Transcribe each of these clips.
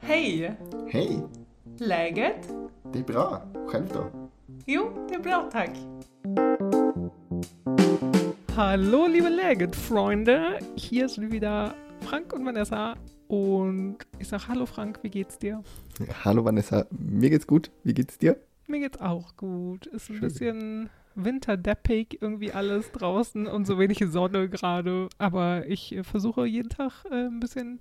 Hej! Hej! Läget? Det är bra. Själv då? Jo, det är bra tack. Hallo, liebe Läget-Freunde. Hier sind wieder Frank und Vanessa. Und ich sag Hallo Frank, wie geht's dir? Hallo Vanessa, mir geht's gut. Wie geht's dir? Mir geht's auch gut. Ist ein Schön. bisschen winterdeppig irgendwie alles draußen und so wenig Sonne gerade. Aber ich äh, versuche jeden Tag äh, ein bisschen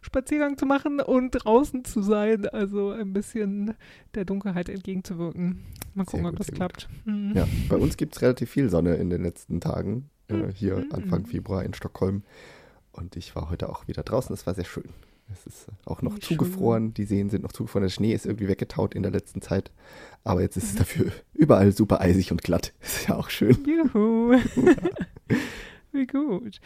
Spaziergang zu machen und draußen zu sein. Also ein bisschen der Dunkelheit entgegenzuwirken. Mal gucken, ob gut, das sehr klappt. Mhm. Ja, bei uns gibt's relativ viel Sonne in den letzten Tagen. Äh, hier Mhm. Anfang Februar in Stockholm. Und ich war heute auch wieder draußen. Es war sehr schön. Es ist auch noch Wie zugefroren. Die Seen sind noch zugefroren. Der Schnee ist irgendwie weggetaut in der letzten Zeit. Aber jetzt ist es Mhm. dafür überall super eisig und glatt. Ist ja auch schön. Juhu. Wie gut.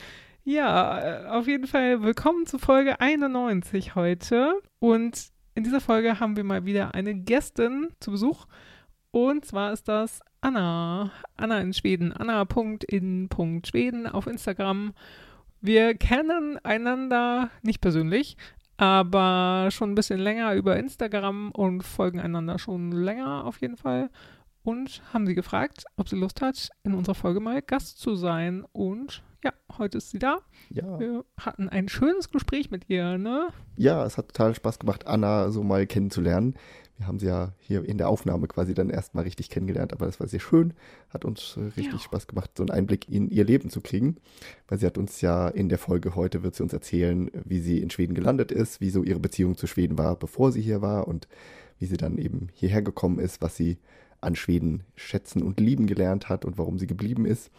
Ja, äh, auf jeden Fall willkommen zu Folge 91 heute. Und in dieser Folge haben wir mal wieder eine Gästin zu Besuch. Und zwar ist das Anna. Anna in Schweden. Anna.in.schweden auf Instagram. Wir kennen einander nicht persönlich, aber schon ein bisschen länger über Instagram und folgen einander schon länger auf jeden Fall und haben sie gefragt, ob sie Lust hat, in unserer Folge mal Gast zu sein. Und ja, heute ist sie da. Ja. Wir hatten ein schönes Gespräch mit ihr, ne? Ja, es hat total Spaß gemacht, Anna so mal kennenzulernen. Wir haben sie ja hier in der Aufnahme quasi dann erstmal richtig kennengelernt, aber das war sehr schön. Hat uns äh, richtig Ja. Spaß gemacht, so einen Einblick in ihr Leben zu kriegen. Weil sie hat uns ja in der Folge heute, wird sie uns erzählen, wie sie in Schweden gelandet ist, wie so ihre Beziehung zu Schweden war, bevor sie hier war und wie sie dann eben hierher gekommen ist, was sie an Schweden schätzen und lieben gelernt hat und warum sie geblieben ist.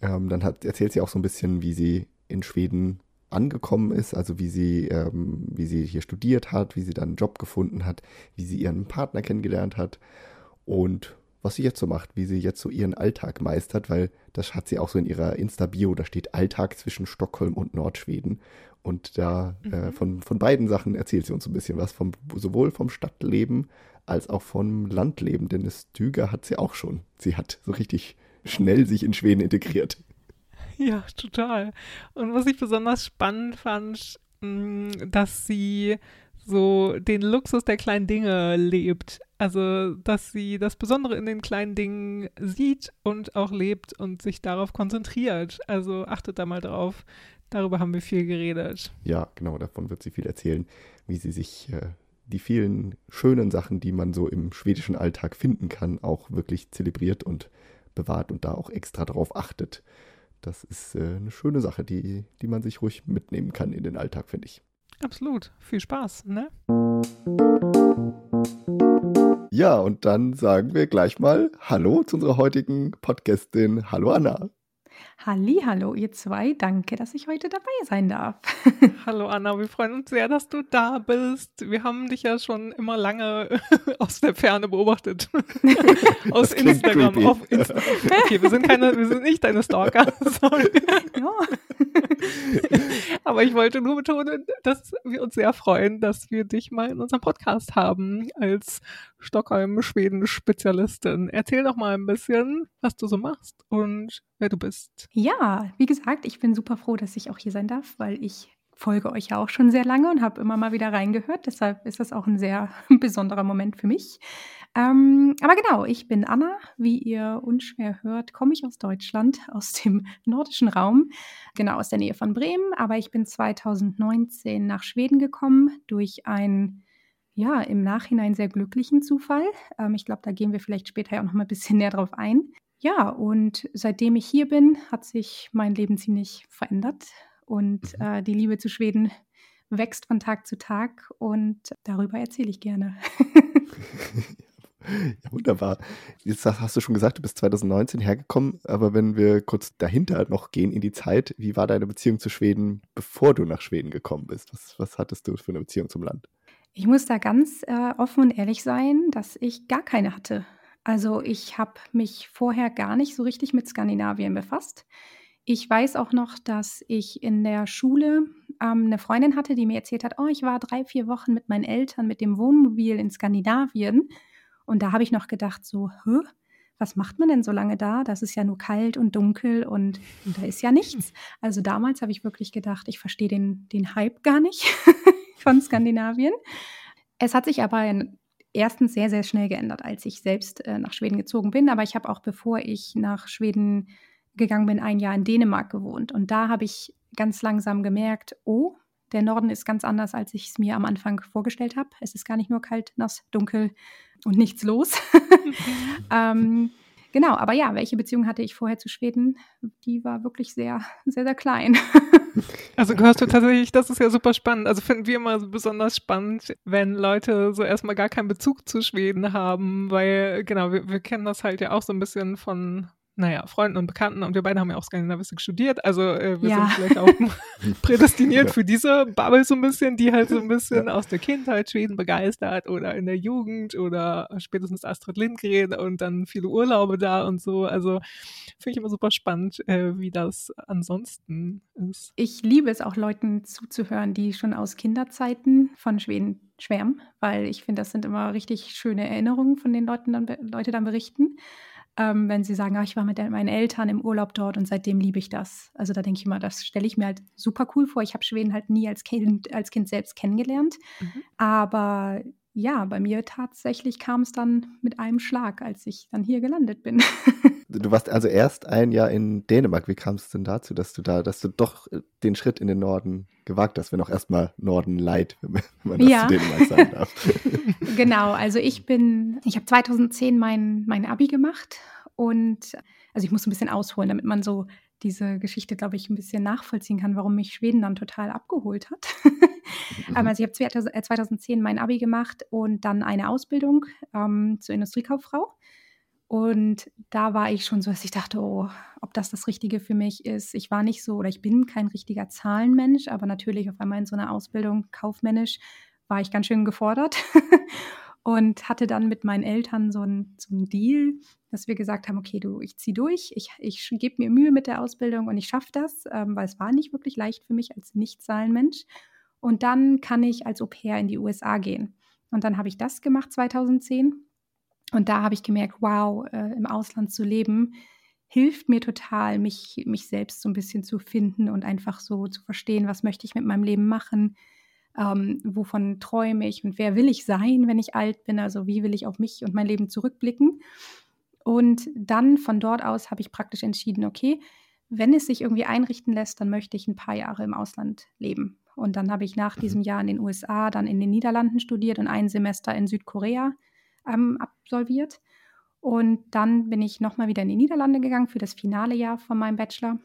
Ähm, dann hat, erzählt sie auch so ein bisschen, wie sie in Schweden angekommen ist, also wie sie, ähm, wie sie hier studiert hat, wie sie dann einen Job gefunden hat, wie sie ihren Partner kennengelernt hat und was sie jetzt so macht, wie sie jetzt so ihren Alltag meistert, weil das hat sie auch so in ihrer Insta-Bio, da steht Alltag zwischen Stockholm und Nordschweden. Und da äh, Mhm. von, von beiden Sachen erzählt sie uns ein bisschen was, vom, sowohl vom Stadtleben als auch vom Landleben, denn das Stüger hat sie auch schon. Sie hat so richtig schnell sich in Schweden integriert. Ja, total. Und was ich besonders spannend fand, mh, dass sie so den Luxus der kleinen Dinge lebt. Also, dass sie das Besondere in den kleinen Dingen sieht und auch lebt und sich darauf konzentriert. Also achtet da mal drauf. Darüber haben wir viel geredet. Ja, genau, davon wird sie viel erzählen, wie sie sich äh, die vielen schönen Sachen, die man so im schwedischen Alltag finden kann, auch wirklich zelebriert und bewahrt und da auch extra drauf achtet. Das ist äh, eine schöne Sache, die, die man sich ruhig mitnehmen kann in den Alltag, finde ich. Absolut. Viel Spaß, ne? Ja, und dann sagen wir gleich mal Hallo zu unserer heutigen Podcastin. Hallo Anna. Hallo, ihr zwei. Danke, dass ich heute dabei sein darf. Hallo Anna, wir freuen uns sehr, dass du da bist. Wir haben dich ja schon immer lange aus der Ferne beobachtet. aus Instagram creepy. auf Insta. Okay, wir sind keine, wir sind nicht deine Stalker. Sorry. ja. Aber ich wollte nur betonen, dass wir uns sehr freuen, dass wir dich mal in unserem Podcast haben als Stockholm-Schweden-Spezialistin. Erzähl doch mal ein bisschen, was du so machst und wer du bist. ja, wie gesagt, ich bin super froh, dass ich auch hier sein darf, weil ich folge euch ja auch schon sehr lange und habe immer mal wieder reingehört. Deshalb ist das auch ein sehr besonderer Moment für mich. Ähm, aber genau, ich bin Anna. Wie ihr unschwer hört, komme ich aus Deutschland, aus dem nordischen Raum, genau aus der Nähe von Bremen. Aber ich bin 2019 nach Schweden gekommen durch einen, ja, im Nachhinein sehr glücklichen Zufall. Ähm, ich glaube, da gehen wir vielleicht später ja auch noch mal ein bisschen näher drauf ein. Ja, und seitdem ich hier bin, hat sich mein Leben ziemlich verändert und Mhm. äh, die Liebe zu Schweden wächst von Tag zu Tag und darüber erzähle ich gerne. Ja, wunderbar. Jetzt hast hast du schon gesagt, du bist 2019 hergekommen, aber wenn wir kurz dahinter noch gehen in die Zeit, wie war deine Beziehung zu Schweden, bevor du nach Schweden gekommen bist? Was, was hattest du für eine Beziehung zum Land? Ich muss da ganz äh, offen und ehrlich sein, dass ich gar keine hatte. Also ich habe mich vorher gar nicht so richtig mit Skandinavien befasst. Ich weiß auch noch, dass ich in der Schule ähm, eine Freundin hatte, die mir erzählt hat, oh, ich war drei, vier Wochen mit meinen Eltern mit dem Wohnmobil in Skandinavien. Und da habe ich noch gedacht, so, Hä? was macht man denn so lange da? Das ist ja nur kalt und dunkel und, und da ist ja nichts. Also damals habe ich wirklich gedacht, ich verstehe den, den Hype gar nicht von Skandinavien. Es hat sich aber erstens sehr, sehr schnell geändert, als ich selbst äh, nach Schweden gezogen bin. Aber ich habe auch, bevor ich nach Schweden gegangen bin, ein Jahr in Dänemark gewohnt. Und da habe ich ganz langsam gemerkt, oh, der Norden ist ganz anders, als ich es mir am Anfang vorgestellt habe. Es ist gar nicht nur kalt, nass, dunkel und nichts los. ähm, genau, aber ja, welche Beziehung hatte ich vorher zu Schweden? Die war wirklich sehr, sehr, sehr klein. also gehörst du tatsächlich, das ist ja super spannend. Also finden wir immer so besonders spannend, wenn Leute so erstmal gar keinen Bezug zu Schweden haben, weil genau, wir, wir kennen das halt ja auch so ein bisschen von naja, Freunden und Bekannten und wir beide haben ja auch Skandinavistik studiert, also äh, wir ja. sind vielleicht auch prädestiniert für diese Bubble so ein bisschen, die halt so ein bisschen aus der Kindheit Schweden begeistert oder in der Jugend oder spätestens Astrid Lindgren und dann viele Urlaube da und so. Also finde ich immer super spannend, äh, wie das ansonsten ist. Ich liebe es auch Leuten zuzuhören, die schon aus Kinderzeiten von Schweden schwärmen, weil ich finde, das sind immer richtig schöne Erinnerungen, von den Leuten dann, Leute dann berichten ähm, wenn sie sagen, ah, ich war mit meinen Eltern im Urlaub dort und seitdem liebe ich das. Also da denke ich immer, das stelle ich mir halt super cool vor. Ich habe Schweden halt nie als Kind, als Kind selbst kennengelernt. Mhm. Aber ja, bei mir tatsächlich kam es dann mit einem Schlag, als ich dann hier gelandet bin. du warst also erst ein Jahr in Dänemark. Wie kam es denn dazu, dass du da, dass du doch äh, den Schritt in den Norden gewagt hast, wenn auch erstmal Norden leid, wenn man das ja. zu Dänemark sagen darf? genau, also ich bin, ich habe 2010 mein, mein Abi gemacht und also ich muss ein bisschen ausholen, damit man so diese Geschichte, glaube ich, ein bisschen nachvollziehen kann, warum mich Schweden dann total abgeholt hat. mhm. Also ich habe 2010 mein Abi gemacht und dann eine Ausbildung ähm, zur Industriekauffrau. Und da war ich schon so, dass ich dachte, oh, ob das das Richtige für mich ist. Ich war nicht so, oder ich bin kein richtiger Zahlenmensch, aber natürlich auf einmal in so einer Ausbildung kaufmännisch war ich ganz schön gefordert. und hatte dann mit meinen Eltern so einen so Deal, dass wir gesagt haben, okay, du, ich ziehe durch, ich, ich gebe mir Mühe mit der Ausbildung und ich schaffe das, ähm, weil es war nicht wirklich leicht für mich als Nicht-Zahlenmensch. Und dann kann ich als Au pair in die USA gehen. Und dann habe ich das gemacht 2010. Und da habe ich gemerkt, wow, äh, im Ausland zu leben, hilft mir total, mich, mich selbst so ein bisschen zu finden und einfach so zu verstehen, was möchte ich mit meinem Leben machen, ähm, wovon träume ich und wer will ich sein, wenn ich alt bin, also wie will ich auf mich und mein Leben zurückblicken. Und dann von dort aus habe ich praktisch entschieden, okay, wenn es sich irgendwie einrichten lässt, dann möchte ich ein paar Jahre im Ausland leben. Und dann habe ich nach diesem Jahr in den USA, dann in den Niederlanden studiert und ein Semester in Südkorea ähm, absolviert. Und dann bin ich nochmal wieder in die Niederlande gegangen für das finale Jahr von meinem Bachelor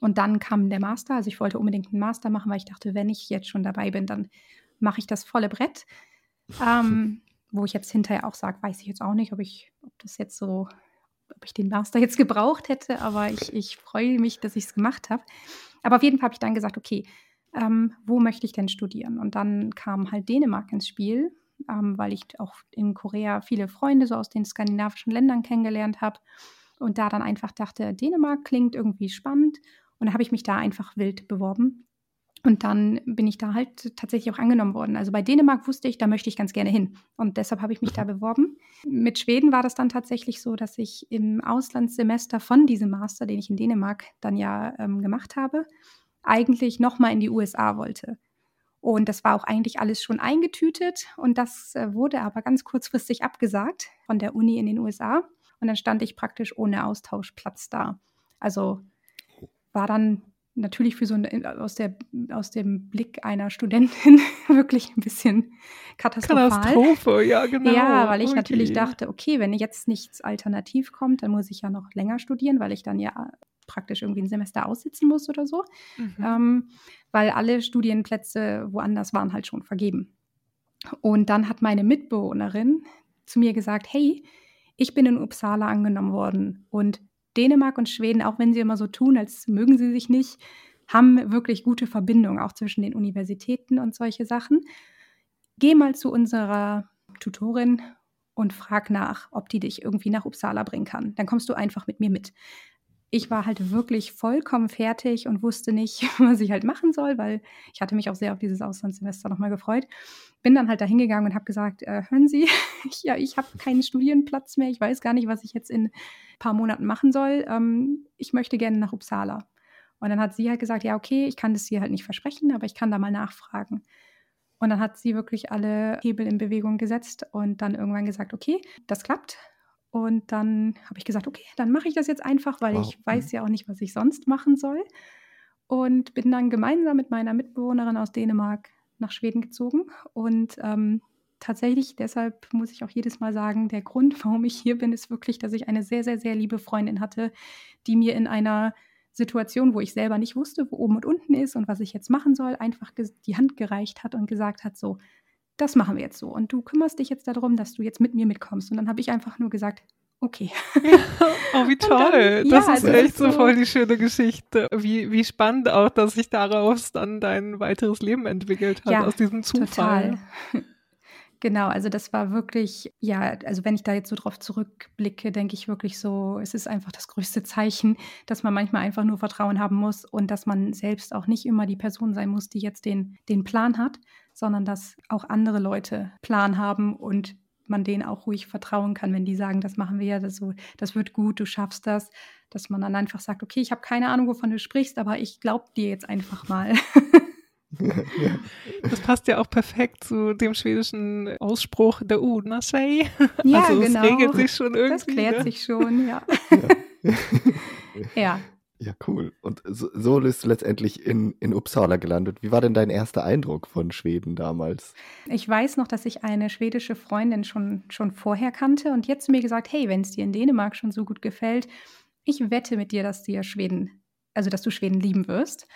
und dann kam der Master. Also ich wollte unbedingt einen Master machen, weil ich dachte, wenn ich jetzt schon dabei bin, dann mache ich das volle Brett. Ähm, wo ich jetzt hinterher auch sage, weiß ich jetzt auch nicht, ob ich, ob das jetzt so, ob ich den Master jetzt gebraucht hätte, aber ich, ich freue mich, dass ich es gemacht habe. Aber auf jeden Fall habe ich dann gesagt, okay, ähm, wo möchte ich denn studieren? Und dann kam halt Dänemark ins Spiel, ähm, weil ich auch in Korea viele Freunde so aus den skandinavischen Ländern kennengelernt habe und da dann einfach dachte, Dänemark klingt irgendwie spannend und da habe ich mich da einfach wild beworben. Und dann bin ich da halt tatsächlich auch angenommen worden. Also bei Dänemark wusste ich, da möchte ich ganz gerne hin. Und deshalb habe ich mich da mhm. beworben. Mit Schweden war das dann tatsächlich so, dass ich im Auslandssemester von diesem Master, den ich in Dänemark dann ja ähm, gemacht habe, eigentlich nochmal in die USA wollte. Und das war auch eigentlich alles schon eingetütet. Und das äh, wurde aber ganz kurzfristig abgesagt von der Uni in den USA. Und dann stand ich praktisch ohne Austauschplatz da. Also war dann natürlich für so eine, aus, der, aus dem Blick einer Studentin wirklich ein bisschen katastrophal. Katastrophe, ja, genau. Ja, weil ich okay. natürlich dachte, okay, wenn jetzt nichts alternativ kommt, dann muss ich ja noch länger studieren, weil ich dann ja praktisch irgendwie ein Semester aussitzen muss oder so. Mhm. Ähm, weil alle Studienplätze woanders waren halt schon vergeben. Und dann hat meine Mitbewohnerin zu mir gesagt, hey, ich bin in Uppsala angenommen worden und Dänemark und Schweden, auch wenn sie immer so tun, als mögen sie sich nicht, haben wirklich gute Verbindungen auch zwischen den Universitäten und solche Sachen. Geh mal zu unserer Tutorin und frag nach, ob die dich irgendwie nach Uppsala bringen kann. Dann kommst du einfach mit mir mit. Ich war halt wirklich vollkommen fertig und wusste nicht, was ich halt machen soll, weil ich hatte mich auch sehr auf dieses Auslandssemester nochmal gefreut. Bin dann halt da hingegangen und habe gesagt, äh, hören Sie, ja, ich habe keinen Studienplatz mehr, ich weiß gar nicht, was ich jetzt in ein paar Monaten machen soll. Ähm, ich möchte gerne nach Uppsala. Und dann hat sie halt gesagt, ja, okay, ich kann das dir halt nicht versprechen, aber ich kann da mal nachfragen. Und dann hat sie wirklich alle Hebel in Bewegung gesetzt und dann irgendwann gesagt, okay, das klappt. Und dann habe ich gesagt, okay, dann mache ich das jetzt einfach, weil wow. ich weiß mhm. ja auch nicht, was ich sonst machen soll. Und bin dann gemeinsam mit meiner Mitbewohnerin aus Dänemark nach Schweden gezogen. Und ähm, tatsächlich, deshalb muss ich auch jedes Mal sagen, der Grund, warum ich hier bin, ist wirklich, dass ich eine sehr, sehr, sehr liebe Freundin hatte, die mir in einer Situation, wo ich selber nicht wusste, wo oben und unten ist und was ich jetzt machen soll, einfach die Hand gereicht hat und gesagt hat, so, das machen wir jetzt so. Und du kümmerst dich jetzt darum, dass du jetzt mit mir mitkommst. Und dann habe ich einfach nur gesagt, okay. oh, wie toll. Dann, das ja, ist das echt ist so voll die schöne Geschichte. Wie, wie spannend auch, dass sich daraus dann dein weiteres Leben entwickelt hat, ja, aus diesem Zufall. Total. Genau, also das war wirklich, ja, also wenn ich da jetzt so drauf zurückblicke, denke ich wirklich so, es ist einfach das größte Zeichen, dass man manchmal einfach nur Vertrauen haben muss und dass man selbst auch nicht immer die Person sein muss, die jetzt den, den Plan hat, sondern dass auch andere Leute Plan haben und man denen auch ruhig vertrauen kann, wenn die sagen, das machen wir ja, das, so, das wird gut, du schaffst das, dass man dann einfach sagt, okay, ich habe keine Ahnung, wovon du sprichst, aber ich glaube dir jetzt einfach mal. Das passt ja auch perfekt zu dem schwedischen Ausspruch der Una say. Ja, also genau. es regelt sich schon irgendwie. Das klärt ne? sich schon, ja. ja. Ja, cool. Und so, so bist du letztendlich in, in Uppsala gelandet. Wie war denn dein erster Eindruck von Schweden damals? Ich weiß noch, dass ich eine schwedische Freundin schon, schon vorher kannte und jetzt mir gesagt, hey, wenn es dir in Dänemark schon so gut gefällt, ich wette mit dir, dass dir Schweden, also dass du Schweden lieben wirst.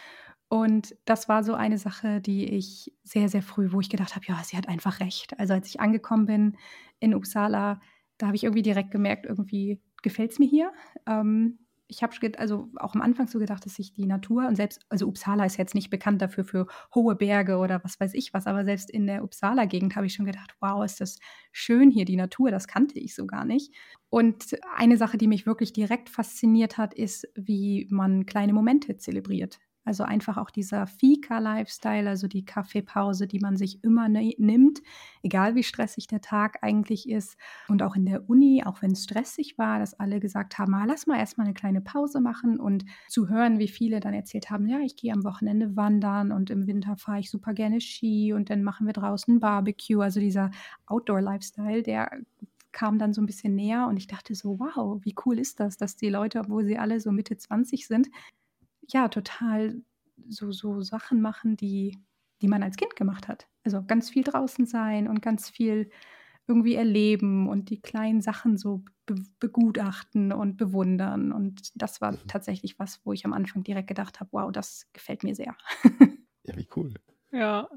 Und das war so eine Sache, die ich sehr, sehr früh, wo ich gedacht habe, ja, sie hat einfach recht. Also als ich angekommen bin in Uppsala, da habe ich irgendwie direkt gemerkt, irgendwie gefällt es mir hier. Ähm, ich habe also auch am Anfang so gedacht, dass sich die Natur und selbst, also Uppsala ist jetzt nicht bekannt dafür für hohe Berge oder was weiß ich was, aber selbst in der Uppsala-Gegend habe ich schon gedacht, wow, ist das schön hier, die Natur, das kannte ich so gar nicht. Und eine Sache, die mich wirklich direkt fasziniert hat, ist, wie man kleine Momente zelebriert. Also einfach auch dieser Fika-Lifestyle, also die Kaffeepause, die man sich immer nimmt, egal wie stressig der Tag eigentlich ist. Und auch in der Uni, auch wenn es stressig war, dass alle gesagt haben, ah, lass mal erstmal eine kleine Pause machen und zu hören, wie viele dann erzählt haben, ja, ich gehe am Wochenende wandern und im Winter fahre ich super gerne Ski und dann machen wir draußen Barbecue. Also dieser Outdoor-Lifestyle, der kam dann so ein bisschen näher und ich dachte so, wow, wie cool ist das, dass die Leute, obwohl sie alle so Mitte 20 sind, ja, total so, so Sachen machen, die, die man als Kind gemacht hat. Also ganz viel draußen sein und ganz viel irgendwie erleben und die kleinen Sachen so be begutachten und bewundern. Und das war mhm. tatsächlich was, wo ich am Anfang direkt gedacht habe, wow, das gefällt mir sehr. ja, wie cool. Ja,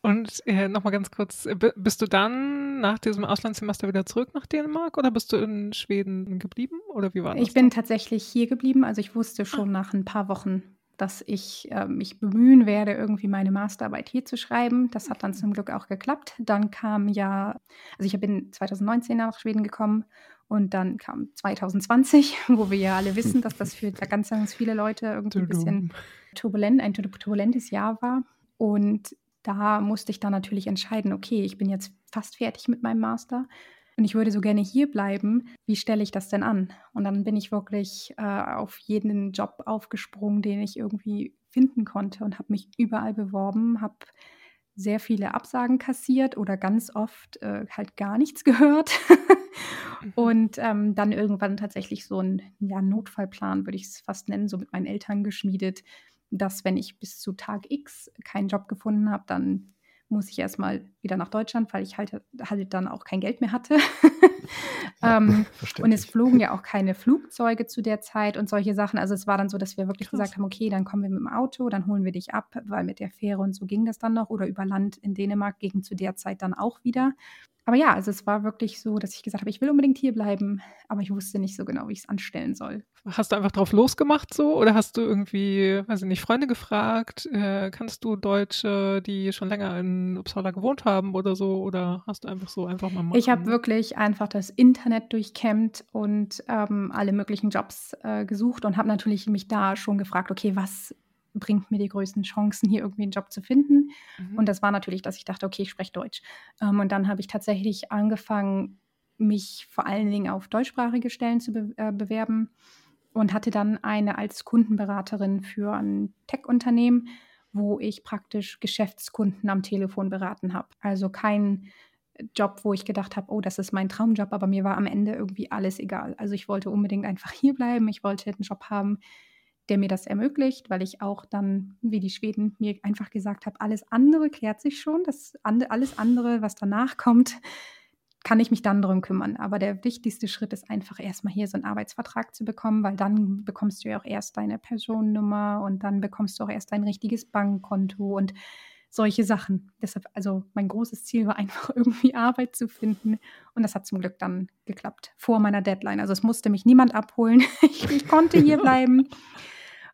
und äh, nochmal ganz kurz, äh, bist du dann nach diesem Auslandssemester wieder zurück nach Dänemark oder bist du in Schweden geblieben oder wie war das? Ich bin tatsächlich hier geblieben, also ich wusste schon ah. nach ein paar Wochen, dass ich äh, mich bemühen werde, irgendwie meine Masterarbeit hier zu schreiben. Das hat dann zum Glück auch geklappt. Dann kam ja, also ich bin 2019 nach Schweden gekommen und dann kam 2020, wo wir ja alle wissen, dass das für ganz, ganz viele Leute irgendwie ein bisschen turbulent, ein turbulentes Jahr war. Und da musste ich dann natürlich entscheiden, okay, ich bin jetzt fast fertig mit meinem Master und ich würde so gerne hier bleiben. Wie stelle ich das denn an? Und dann bin ich wirklich äh, auf jeden Job aufgesprungen, den ich irgendwie finden konnte und habe mich überall beworben, habe sehr viele Absagen kassiert oder ganz oft äh, halt gar nichts gehört. Mhm. und ähm, dann irgendwann tatsächlich so ein ja, Notfallplan, würde ich es fast nennen, so mit meinen Eltern geschmiedet, dass wenn ich bis zu Tag X keinen Job gefunden habe, dann muss ich erstmal wieder nach Deutschland, weil ich halt, halt dann auch kein Geld mehr hatte. ja, ähm, und es flogen ja auch keine Flugzeuge zu der Zeit und solche Sachen. Also es war dann so, dass wir wirklich Krass. gesagt haben, okay, dann kommen wir mit dem Auto, dann holen wir dich ab, weil mit der Fähre und so ging das dann noch. Oder über Land in Dänemark ging zu der Zeit dann auch wieder aber ja, also es war wirklich so, dass ich gesagt habe, ich will unbedingt hier bleiben, aber ich wusste nicht so genau, wie ich es anstellen soll. Hast du einfach drauf losgemacht so oder hast du irgendwie, weiß ich nicht, Freunde gefragt? Äh, kannst du Deutsche, die schon länger in Uppsala gewohnt haben oder so? Oder hast du einfach so einfach mal machen? Ich habe wirklich einfach das Internet durchkämmt und ähm, alle möglichen Jobs äh, gesucht und habe natürlich mich da schon gefragt, okay, was bringt mir die größten Chancen, hier irgendwie einen Job zu finden? Mhm. Und das war natürlich, dass ich dachte, okay, ich spreche Deutsch. Ähm, und dann habe ich tatsächlich angefangen, mich vor allen Dingen auf deutschsprachige Stellen zu be äh, bewerben und hatte dann eine als Kundenberaterin für ein Tech-Unternehmen, wo ich praktisch Geschäftskunden am Telefon beraten habe. Also kein Job, wo ich gedacht habe, oh, das ist mein Traumjob, aber mir war am Ende irgendwie alles egal. Also ich wollte unbedingt einfach hier bleiben. Ich wollte einen Job haben, der mir das ermöglicht, weil ich auch dann, wie die Schweden mir einfach gesagt habe, alles andere klärt sich schon. Das alles andere, was danach kommt, kann ich mich dann darum kümmern. Aber der wichtigste Schritt ist einfach erstmal hier so einen Arbeitsvertrag zu bekommen, weil dann bekommst du ja auch erst deine Personennummer und dann bekommst du auch erst dein richtiges Bankkonto und solche Sachen. Deshalb, also mein großes Ziel war einfach irgendwie Arbeit zu finden und das hat zum Glück dann geklappt vor meiner Deadline. Also es musste mich niemand abholen. ich, ich konnte hier bleiben.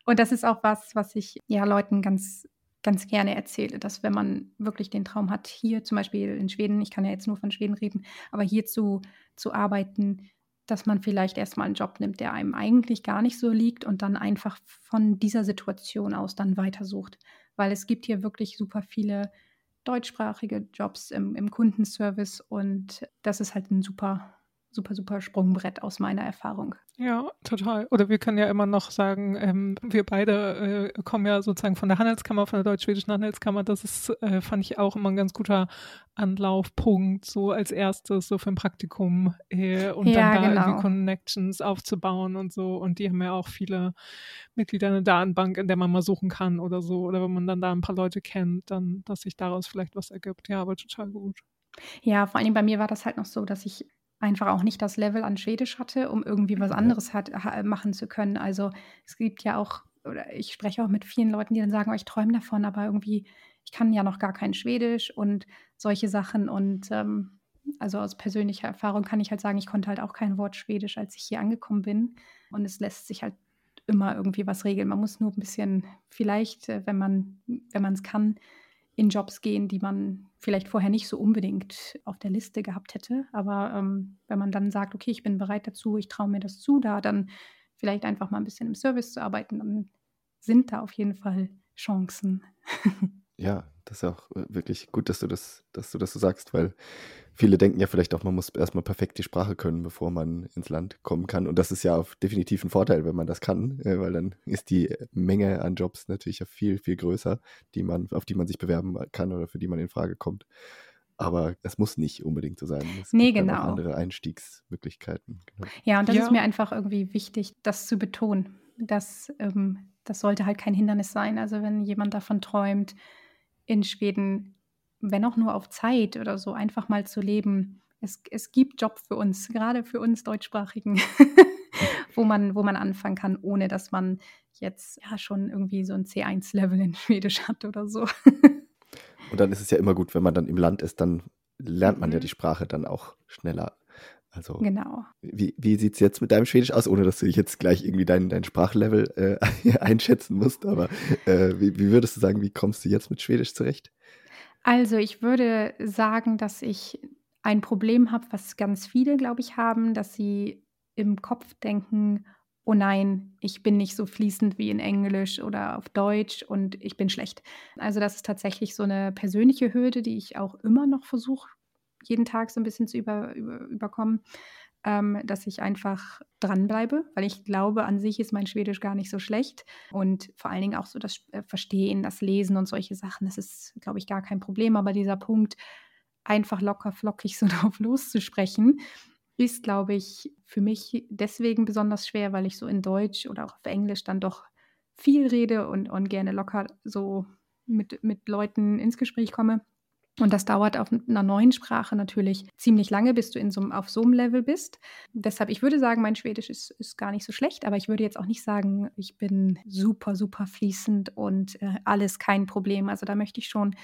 Und das ist auch was, was ich ja Leuten ganz ganz gerne erzähle, dass wenn man wirklich den Traum hat, hier zum Beispiel in Schweden, ich kann ja jetzt nur von Schweden reden, aber hier zu, zu arbeiten, dass man vielleicht erstmal einen Job nimmt, der einem eigentlich gar nicht so liegt und dann einfach von dieser Situation aus dann weitersucht. Weil es gibt hier wirklich super viele deutschsprachige Jobs im, im Kundenservice und das ist halt ein super super, super Sprungbrett aus meiner Erfahrung. Ja, total. Oder wir können ja immer noch sagen, ähm, wir beide äh, kommen ja sozusagen von der Handelskammer, von der deutsch-schwedischen Handelskammer. Das ist, äh, fand ich auch immer ein ganz guter Anlaufpunkt, so als erstes, so für ein Praktikum äh, und ja, dann da genau. irgendwie Connections aufzubauen und so. Und die haben ja auch viele Mitglieder in der Datenbank, in der man mal suchen kann oder so. Oder wenn man dann da ein paar Leute kennt, dann, dass sich daraus vielleicht was ergibt. Ja, aber total gut. Ja, vor allem bei mir war das halt noch so, dass ich einfach auch nicht das Level an Schwedisch hatte, um irgendwie was anderes hat, machen zu können. Also es gibt ja auch, oder ich spreche auch mit vielen Leuten, die dann sagen, oh, ich träume davon, aber irgendwie, ich kann ja noch gar kein Schwedisch und solche Sachen. Und ähm, also aus persönlicher Erfahrung kann ich halt sagen, ich konnte halt auch kein Wort Schwedisch, als ich hier angekommen bin. Und es lässt sich halt immer irgendwie was regeln. Man muss nur ein bisschen, vielleicht, äh, wenn man, wenn man es kann, in Jobs gehen, die man vielleicht vorher nicht so unbedingt auf der Liste gehabt hätte. Aber ähm, wenn man dann sagt, okay, ich bin bereit dazu, ich traue mir das zu, da dann vielleicht einfach mal ein bisschen im Service zu arbeiten, dann sind da auf jeden Fall Chancen. Ja, das ist ja auch äh, wirklich gut, dass du das, dass du das so sagst, weil viele denken ja vielleicht auch, man muss erstmal perfekt die Sprache können, bevor man ins Land kommen kann. Und das ist ja definitiv ein Vorteil, wenn man das kann, äh, weil dann ist die Menge an Jobs natürlich ja viel, viel größer, die man, auf die man sich bewerben kann oder für die man in Frage kommt. Aber es muss nicht unbedingt so sein. Es nee, gibt genau. andere Einstiegsmöglichkeiten. Genau. Ja, und das ja. ist mir einfach irgendwie wichtig, das zu betonen. Dass, ähm, das sollte halt kein Hindernis sein. Also wenn jemand davon träumt, in Schweden, wenn auch nur auf Zeit oder so, einfach mal zu leben. Es, es gibt Job für uns, gerade für uns Deutschsprachigen, wo, man, wo man anfangen kann, ohne dass man jetzt ja schon irgendwie so ein C1-Level in Schwedisch hat oder so. Und dann ist es ja immer gut, wenn man dann im Land ist, dann lernt man mhm. ja die Sprache dann auch schneller. Also, genau. Wie, wie sieht es jetzt mit deinem Schwedisch aus, ohne dass du dich jetzt gleich irgendwie dein, dein Sprachlevel äh, einschätzen musst? Aber äh, wie, wie würdest du sagen, wie kommst du jetzt mit Schwedisch zurecht? Also, ich würde sagen, dass ich ein Problem habe, was ganz viele, glaube ich, haben, dass sie im Kopf denken, oh nein, ich bin nicht so fließend wie in Englisch oder auf Deutsch und ich bin schlecht. Also das ist tatsächlich so eine persönliche Hürde, die ich auch immer noch versuche jeden Tag so ein bisschen zu über, über, überkommen, ähm, dass ich einfach dranbleibe, weil ich glaube, an sich ist mein Schwedisch gar nicht so schlecht. Und vor allen Dingen auch so das äh, Verstehen, das Lesen und solche Sachen, das ist, glaube ich, gar kein Problem. Aber dieser Punkt, einfach locker flockig so drauf loszusprechen, ist, glaube ich, für mich deswegen besonders schwer, weil ich so in Deutsch oder auch auf Englisch dann doch viel rede und, und gerne locker so mit, mit Leuten ins Gespräch komme. Und das dauert auf einer neuen Sprache natürlich ziemlich lange, bis du in so, auf so einem Level bist. Deshalb, ich würde sagen, mein Schwedisch ist, ist gar nicht so schlecht, aber ich würde jetzt auch nicht sagen, ich bin super, super fließend und äh, alles kein Problem. Also da möchte ich schon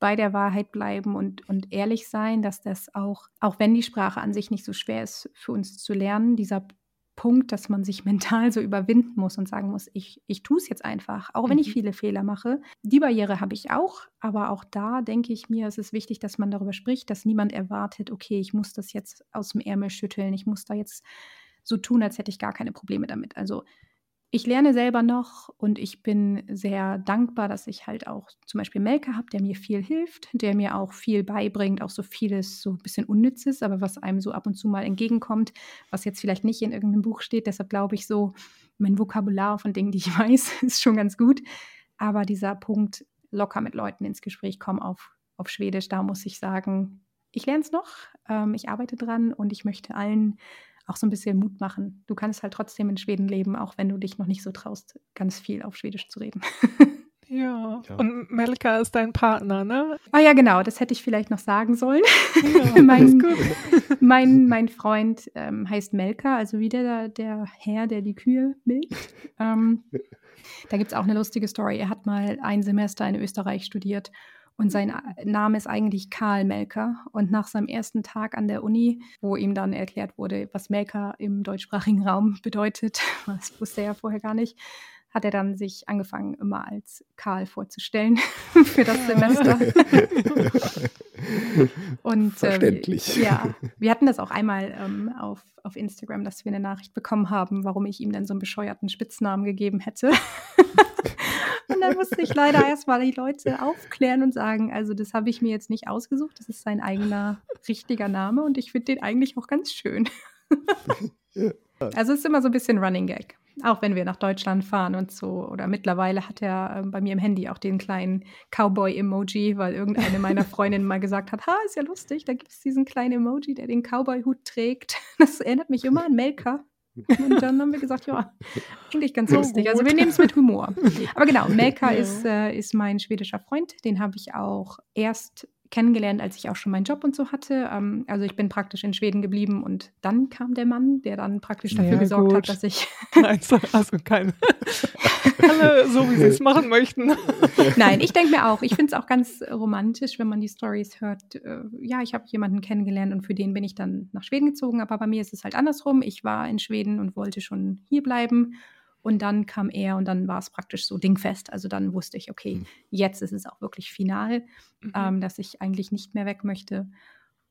bei der Wahrheit bleiben und, und ehrlich sein, dass das auch, auch wenn die Sprache an sich nicht so schwer ist für uns zu lernen, dieser Punkt, dass man sich mental so überwinden muss und sagen muss, ich, ich tue es jetzt einfach, auch wenn ich mhm. viele Fehler mache. Die Barriere habe ich auch, aber auch da denke ich mir, es ist wichtig, dass man darüber spricht, dass niemand erwartet, okay, ich muss das jetzt aus dem Ärmel schütteln, ich muss da jetzt so tun, als hätte ich gar keine Probleme damit. Also ich lerne selber noch und ich bin sehr dankbar, dass ich halt auch zum Beispiel Melker habe, der mir viel hilft, der mir auch viel beibringt, auch so vieles so ein bisschen Unnützes, aber was einem so ab und zu mal entgegenkommt, was jetzt vielleicht nicht in irgendeinem Buch steht. Deshalb glaube ich so, mein Vokabular von Dingen, die ich weiß, ist schon ganz gut. Aber dieser Punkt, locker mit Leuten ins Gespräch kommen auf, auf Schwedisch, da muss ich sagen, ich lerne es noch, ähm, ich arbeite dran und ich möchte allen auch so ein bisschen Mut machen. Du kannst halt trotzdem in Schweden leben, auch wenn du dich noch nicht so traust, ganz viel auf Schwedisch zu reden. Ja. ja. Und Melka ist dein Partner, ne? Ah ja, genau, das hätte ich vielleicht noch sagen sollen. Ja, mein, mein, mein, Freund ähm, heißt Melka, also wieder der, der Herr, der die Kühe milcht. Ähm, da gibt es auch eine lustige Story. Er hat mal ein Semester in Österreich studiert und sein Name ist eigentlich Karl Melker. Und nach seinem ersten Tag an der Uni, wo ihm dann erklärt wurde, was Melker im deutschsprachigen Raum bedeutet, das wusste er ja vorher gar nicht, hat er dann sich angefangen, immer als Karl vorzustellen für das Semester. und Verständlich. Äh, ja, wir hatten das auch einmal ähm, auf, auf Instagram, dass wir eine Nachricht bekommen haben, warum ich ihm dann so einen bescheuerten Spitznamen gegeben hätte. Und dann musste ich leider erstmal die Leute aufklären und sagen, also das habe ich mir jetzt nicht ausgesucht, das ist sein eigener richtiger Name und ich finde den eigentlich auch ganz schön. Also es ist immer so ein bisschen Running Gag. Auch wenn wir nach Deutschland fahren und so. Oder mittlerweile hat er äh, bei mir im Handy auch den kleinen Cowboy-Emoji, weil irgendeine meiner Freundinnen mal gesagt hat, ha, ist ja lustig, da gibt es diesen kleinen Emoji, der den Cowboy-Hut trägt. Das erinnert mich immer an Melka. Und dann haben wir gesagt, ja, eigentlich ganz lustig. Also wir nehmen es mit Humor. Aber genau, Melka ist, äh, ist mein schwedischer Freund. Den habe ich auch erst kennengelernt, als ich auch schon meinen Job und so hatte. Ähm, also ich bin praktisch in Schweden geblieben und dann kam der Mann, der dann praktisch dafür ja, gesorgt gut. hat, dass ich. Nein, also keine. Alle so, wie sie es machen möchten. Nein, ich denke mir auch, ich finde es auch ganz romantisch, wenn man die Stories hört. Äh, ja, ich habe jemanden kennengelernt und für den bin ich dann nach Schweden gezogen, aber bei mir ist es halt andersrum. Ich war in Schweden und wollte schon hier bleiben und dann kam er und dann war es praktisch so dingfest. Also dann wusste ich, okay, mhm. jetzt ist es auch wirklich final, mhm. ähm, dass ich eigentlich nicht mehr weg möchte.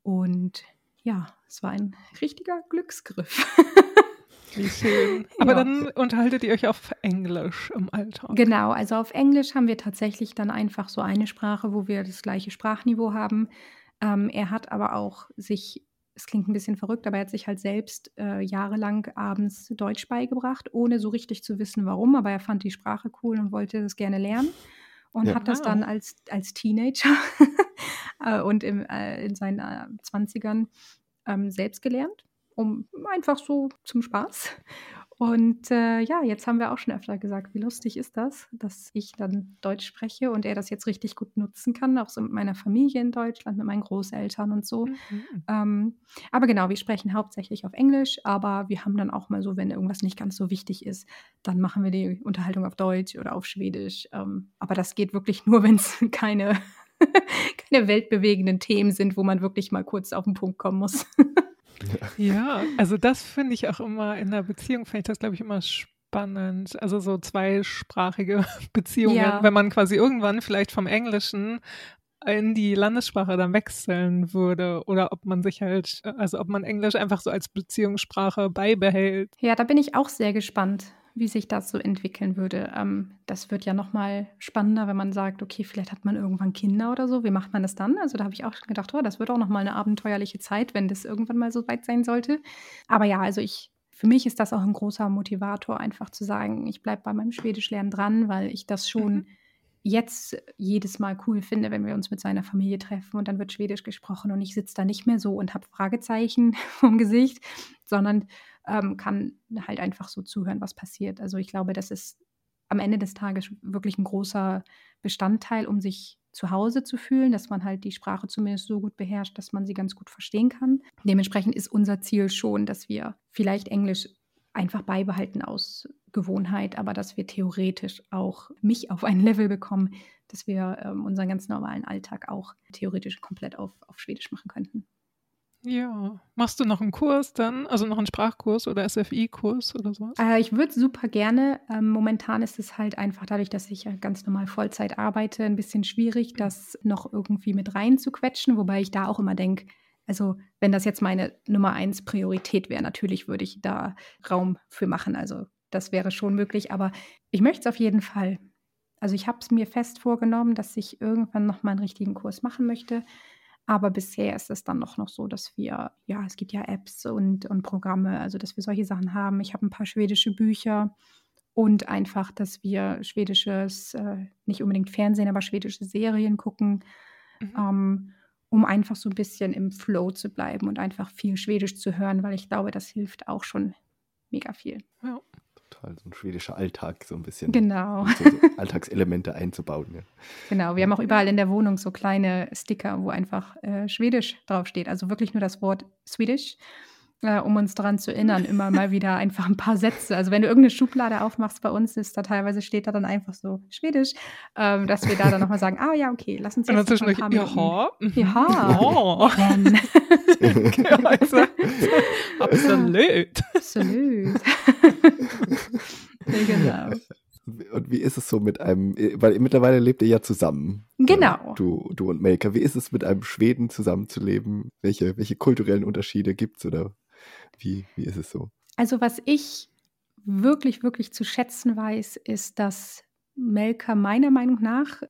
Und ja, es war ein richtiger Glücksgriff. Wie schön. Aber ja. dann unterhaltet ihr euch auf Englisch im Alltag. Genau, also auf Englisch haben wir tatsächlich dann einfach so eine Sprache, wo wir das gleiche Sprachniveau haben. Ähm, er hat aber auch sich es klingt ein bisschen verrückt, aber er hat sich halt selbst äh, jahrelang abends Deutsch beigebracht, ohne so richtig zu wissen, warum. Aber er fand die Sprache cool und wollte das gerne lernen und ja. hat das dann als, als Teenager äh, und im, äh, in seinen äh, 20ern ähm, selbst gelernt, um einfach so zum Spaß. Und äh, ja, jetzt haben wir auch schon öfter gesagt, wie lustig ist das, dass ich dann Deutsch spreche und er das jetzt richtig gut nutzen kann, auch so mit meiner Familie in Deutschland, mit meinen Großeltern und so. Mhm. Ähm, aber genau, wir sprechen hauptsächlich auf Englisch, aber wir haben dann auch mal so, wenn irgendwas nicht ganz so wichtig ist, dann machen wir die Unterhaltung auf Deutsch oder auf Schwedisch. Ähm, aber das geht wirklich nur, wenn es keine, keine weltbewegenden Themen sind, wo man wirklich mal kurz auf den Punkt kommen muss. Ja, also das finde ich auch immer in der Beziehung, finde ich das, glaube ich, immer spannend. Also so zweisprachige Beziehungen, ja. wenn man quasi irgendwann vielleicht vom Englischen in die Landessprache dann wechseln würde oder ob man sich halt, also ob man Englisch einfach so als Beziehungssprache beibehält. Ja, da bin ich auch sehr gespannt wie sich das so entwickeln würde. Ähm, das wird ja noch mal spannender, wenn man sagt, okay, vielleicht hat man irgendwann Kinder oder so. Wie macht man das dann? Also da habe ich auch gedacht, oh, das wird auch noch mal eine abenteuerliche Zeit, wenn das irgendwann mal so weit sein sollte. Aber ja, also ich für mich ist das auch ein großer Motivator, einfach zu sagen, ich bleibe bei meinem Schwedischlernen dran, weil ich das schon mhm. jetzt jedes Mal cool finde, wenn wir uns mit seiner Familie treffen und dann wird Schwedisch gesprochen und ich sitze da nicht mehr so und habe Fragezeichen vom Gesicht, sondern ähm, kann halt einfach so zuhören, was passiert. Also ich glaube, das ist am Ende des Tages wirklich ein großer Bestandteil, um sich zu Hause zu fühlen, dass man halt die Sprache zumindest so gut beherrscht, dass man sie ganz gut verstehen kann. Dementsprechend ist unser Ziel schon, dass wir vielleicht Englisch einfach beibehalten aus Gewohnheit, aber dass wir theoretisch auch mich auf ein Level bekommen, dass wir ähm, unseren ganz normalen Alltag auch theoretisch komplett auf, auf Schwedisch machen könnten. Ja. Machst du noch einen Kurs dann, also noch einen Sprachkurs oder SFI-Kurs oder sowas? Äh, ich würde super gerne. Ähm, momentan ist es halt einfach dadurch, dass ich ganz normal Vollzeit arbeite, ein bisschen schwierig, das noch irgendwie mit reinzuquetschen, wobei ich da auch immer denke, also wenn das jetzt meine Nummer eins Priorität wäre, natürlich würde ich da Raum für machen. Also das wäre schon möglich, aber ich möchte es auf jeden Fall. Also ich habe es mir fest vorgenommen, dass ich irgendwann noch mal einen richtigen Kurs machen möchte. Aber bisher ist es dann doch noch so, dass wir, ja, es gibt ja Apps und, und Programme, also dass wir solche Sachen haben. Ich habe ein paar schwedische Bücher und einfach, dass wir schwedisches, äh, nicht unbedingt Fernsehen, aber schwedische Serien gucken, mhm. ähm, um einfach so ein bisschen im Flow zu bleiben und einfach viel Schwedisch zu hören, weil ich glaube, das hilft auch schon mega viel. Ja total so ein schwedischer Alltag so ein bisschen. Genau. So, so Alltagselemente einzubauen. Ja. Genau, wir haben auch überall in der Wohnung so kleine Sticker, wo einfach äh, Schwedisch draufsteht. Also wirklich nur das Wort Swedish äh, um uns daran zu erinnern, immer mal wieder einfach ein paar Sätze. Also wenn du irgendeine Schublade aufmachst bei uns, ist da teilweise steht da dann einfach so Schwedisch, ähm, dass wir da dann nochmal sagen, ah ja, okay, lass uns jetzt noch ein paar Jaha. Jaha. Also, absolut. Absolut. genau. Und wie ist es so mit einem, weil mittlerweile lebt ihr ja zusammen. Genau. Äh, du, du und Melka. Wie ist es mit einem Schweden zusammenzuleben? Welche, welche kulturellen Unterschiede gibt es oder wie, wie ist es so? Also was ich wirklich, wirklich zu schätzen weiß, ist, dass Melka meiner Meinung nach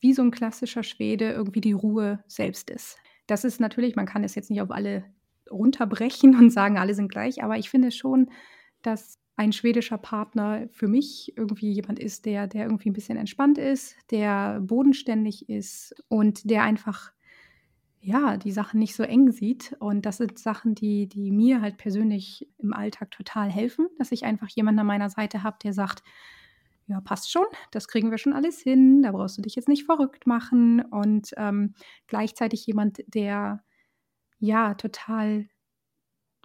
wie so ein klassischer Schwede irgendwie die Ruhe selbst ist. Das ist natürlich, man kann es jetzt nicht auf alle runterbrechen und sagen, alle sind gleich, aber ich finde schon, dass ein schwedischer Partner für mich irgendwie jemand ist, der, der irgendwie ein bisschen entspannt ist, der bodenständig ist und der einfach ja, die Sachen nicht so eng sieht. Und das sind Sachen, die, die mir halt persönlich im Alltag total helfen, dass ich einfach jemanden an meiner Seite habe, der sagt, ja, passt schon, das kriegen wir schon alles hin, da brauchst du dich jetzt nicht verrückt machen. Und ähm, gleichzeitig jemand, der ja total,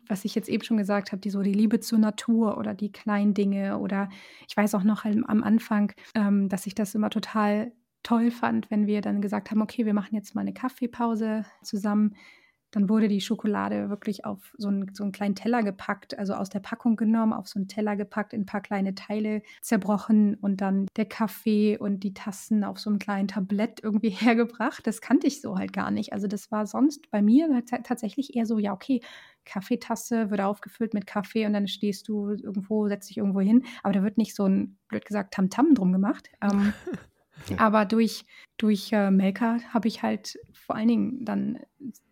was ich jetzt eben schon gesagt habe, die so die Liebe zur Natur oder die kleinen Dinge oder ich weiß auch noch am Anfang, ähm, dass ich das immer total toll fand, wenn wir dann gesagt haben, okay, wir machen jetzt mal eine Kaffeepause zusammen. Dann wurde die Schokolade wirklich auf so einen, so einen kleinen Teller gepackt, also aus der Packung genommen, auf so einen Teller gepackt, in ein paar kleine Teile zerbrochen und dann der Kaffee und die Tassen auf so einem kleinen Tablett irgendwie hergebracht. Das kannte ich so halt gar nicht. Also das war sonst bei mir tatsächlich eher so, ja, okay, Kaffeetasse wird aufgefüllt mit Kaffee und dann stehst du irgendwo, setzt dich irgendwo hin. Aber da wird nicht so ein, blöd gesagt, Tamtam -Tam drum gemacht. Ähm, Aber durch, durch äh, Melka habe ich halt vor allen Dingen dann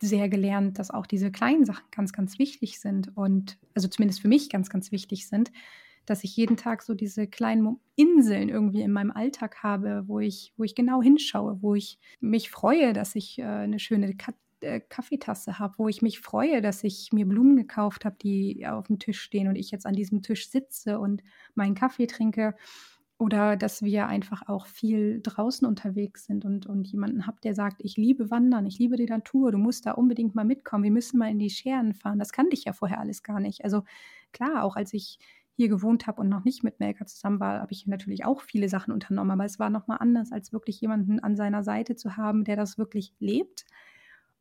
sehr gelernt, dass auch diese kleinen Sachen ganz, ganz wichtig sind und also zumindest für mich ganz, ganz wichtig sind, dass ich jeden Tag so diese kleinen Inseln irgendwie in meinem Alltag habe, wo ich, wo ich genau hinschaue, wo ich mich freue, dass ich äh, eine schöne Ka äh, Kaffeetasse habe, wo ich mich freue, dass ich mir Blumen gekauft habe, die auf dem Tisch stehen und ich jetzt an diesem Tisch sitze und meinen Kaffee trinke oder dass wir einfach auch viel draußen unterwegs sind und, und jemanden habt, der sagt, ich liebe Wandern, ich liebe die Natur, du musst da unbedingt mal mitkommen, wir müssen mal in die Scheren fahren. Das kannte ich ja vorher alles gar nicht. Also klar, auch als ich hier gewohnt habe und noch nicht mit Melka zusammen war, habe ich natürlich auch viele Sachen unternommen. Aber es war nochmal anders, als wirklich jemanden an seiner Seite zu haben, der das wirklich lebt.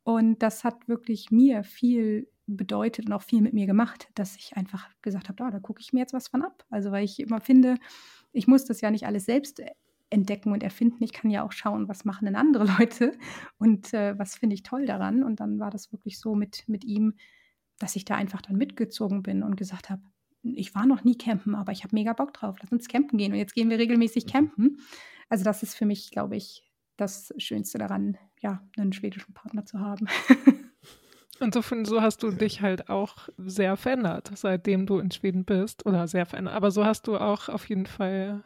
Und das hat wirklich mir viel bedeutet und auch viel mit mir gemacht, dass ich einfach gesagt habe, oh, da gucke ich mir jetzt was von ab. Also weil ich immer finde, ich muss das ja nicht alles selbst äh, entdecken und erfinden. Ich kann ja auch schauen, was machen denn andere Leute und äh, was finde ich toll daran. Und dann war das wirklich so mit, mit ihm, dass ich da einfach dann mitgezogen bin und gesagt habe, ich war noch nie campen, aber ich habe mega Bock drauf. Lass uns campen gehen. Und jetzt gehen wir regelmäßig mhm. campen. Also das ist für mich, glaube ich, das Schönste daran, ja, einen schwedischen Partner zu haben. Und so, so hast du dich halt auch sehr verändert, seitdem du in Schweden bist. Oder sehr verändert. Aber so hast du auch auf jeden Fall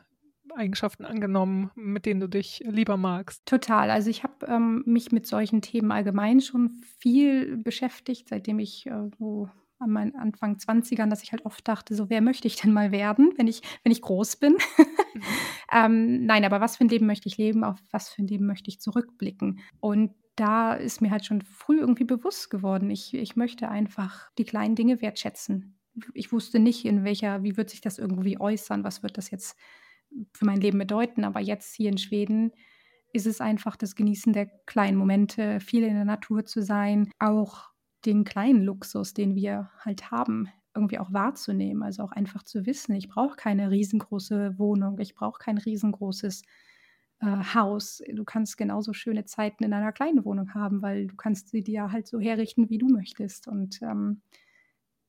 Eigenschaften angenommen, mit denen du dich lieber magst. Total. Also ich habe ähm, mich mit solchen Themen allgemein schon viel beschäftigt, seitdem ich äh, so an meinen Anfang 20ern, dass ich halt oft dachte, so wer möchte ich denn mal werden, wenn ich, wenn ich groß bin? mhm. ähm, nein, aber was für ein Leben möchte ich leben, auf was für ein Leben möchte ich zurückblicken? Und da ist mir halt schon früh irgendwie bewusst geworden, ich, ich möchte einfach die kleinen Dinge wertschätzen. Ich wusste nicht, in welcher, wie wird sich das irgendwie äußern, was wird das jetzt für mein Leben bedeuten. Aber jetzt hier in Schweden ist es einfach das Genießen der kleinen Momente, viel in der Natur zu sein, auch den kleinen Luxus, den wir halt haben, irgendwie auch wahrzunehmen. Also auch einfach zu wissen, ich brauche keine riesengroße Wohnung, ich brauche kein riesengroßes äh, Haus. Du kannst genauso schöne Zeiten in einer kleinen Wohnung haben, weil du kannst sie dir halt so herrichten, wie du möchtest. Und ähm,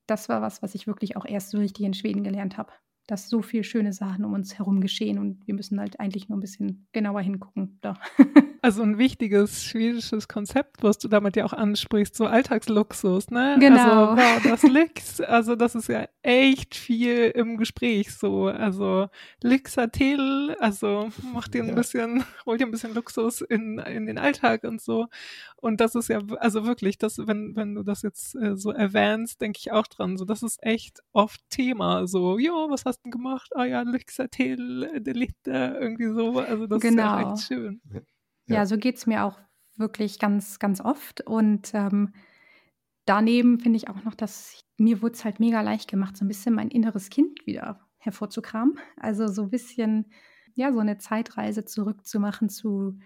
das war was, was ich wirklich auch erst so richtig in Schweden gelernt habe. Dass so viele schöne Sachen um uns herum geschehen und wir müssen halt eigentlich nur ein bisschen genauer hingucken. Da. Also ein wichtiges schwedisches Konzept, was du damit ja auch ansprichst, so Alltagsluxus, ne? Genau. Also wow, das Lux, also das ist ja echt viel im Gespräch so. Also Luxatel, also mach dir ein ja. bisschen, hol dir ein bisschen Luxus in, in den Alltag und so. Und das ist ja, also wirklich, das, wenn, wenn du das jetzt äh, so erwähnst, denke ich auch dran. So, das ist echt oft Thema. So, ja, was hast du denn gemacht? Ah ja, Luxatel, Delite, irgendwie so. Also das genau. ist ja genau. echt schön. Ja. Ja, so geht es mir auch wirklich ganz, ganz oft. Und ähm, daneben finde ich auch noch, dass mir wurde es halt mega leicht gemacht, so ein bisschen mein inneres Kind wieder hervorzukramen. Also so ein bisschen, ja, so eine Zeitreise zurückzumachen zu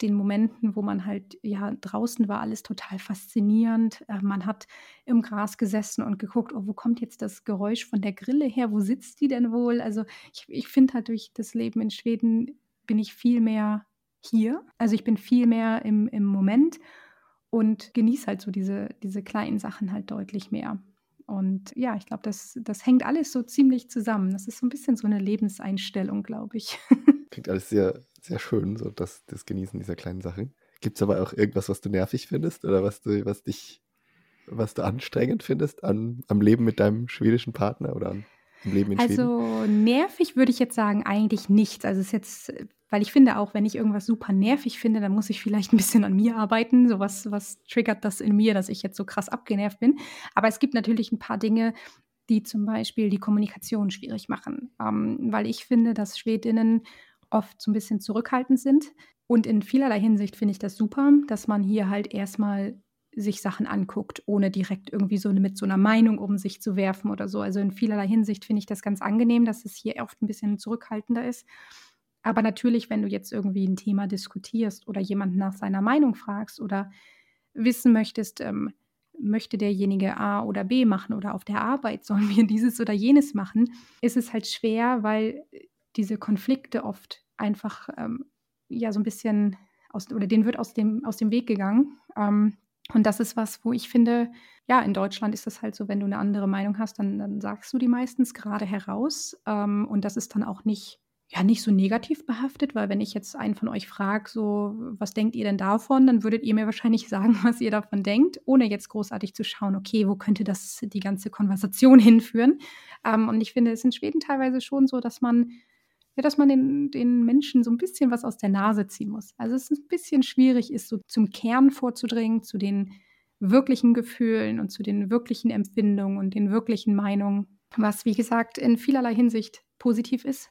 den Momenten, wo man halt, ja, draußen war alles total faszinierend. Äh, man hat im Gras gesessen und geguckt, oh, wo kommt jetzt das Geräusch von der Grille her? Wo sitzt die denn wohl? Also ich, ich finde halt durch das Leben in Schweden bin ich viel mehr hier. Also ich bin viel mehr im, im Moment und genieße halt so diese, diese kleinen Sachen halt deutlich mehr. Und ja, ich glaube, das, das hängt alles so ziemlich zusammen. Das ist so ein bisschen so eine Lebenseinstellung, glaube ich. Klingt alles sehr, sehr schön, so das, das Genießen dieser kleinen Sachen. Gibt es aber auch irgendwas, was du nervig findest oder was du, was dich, was du anstrengend findest an, am Leben mit deinem schwedischen Partner oder an, am Leben in also, Schweden? Also nervig würde ich jetzt sagen, eigentlich nichts. Also es ist jetzt weil ich finde auch, wenn ich irgendwas super nervig finde, dann muss ich vielleicht ein bisschen an mir arbeiten. So was, was triggert das in mir, dass ich jetzt so krass abgenervt bin. Aber es gibt natürlich ein paar Dinge, die zum Beispiel die Kommunikation schwierig machen. Ähm, weil ich finde, dass Schwedinnen oft so ein bisschen zurückhaltend sind. Und in vielerlei Hinsicht finde ich das super, dass man hier halt erstmal sich Sachen anguckt, ohne direkt irgendwie so mit so einer Meinung um sich zu werfen oder so. Also in vielerlei Hinsicht finde ich das ganz angenehm, dass es hier oft ein bisschen zurückhaltender ist. Aber natürlich, wenn du jetzt irgendwie ein Thema diskutierst oder jemanden nach seiner Meinung fragst oder wissen möchtest, ähm, möchte derjenige A oder B machen oder auf der Arbeit sollen wir dieses oder jenes machen, ist es halt schwer, weil diese Konflikte oft einfach ähm, ja so ein bisschen aus oder denen wird aus dem, aus dem Weg gegangen. Ähm, und das ist was, wo ich finde, ja, in Deutschland ist das halt so, wenn du eine andere Meinung hast, dann, dann sagst du die meistens gerade heraus. Ähm, und das ist dann auch nicht ja nicht so negativ behaftet, weil wenn ich jetzt einen von euch frage, so, was denkt ihr denn davon, dann würdet ihr mir wahrscheinlich sagen, was ihr davon denkt, ohne jetzt großartig zu schauen, okay, wo könnte das die ganze Konversation hinführen. Ähm, und ich finde es in Schweden teilweise schon so, dass man, ja, dass man den, den Menschen so ein bisschen was aus der Nase ziehen muss. Also es ist ein bisschen schwierig ist, so zum Kern vorzudringen, zu den wirklichen Gefühlen und zu den wirklichen Empfindungen und den wirklichen Meinungen, was wie gesagt in vielerlei Hinsicht positiv ist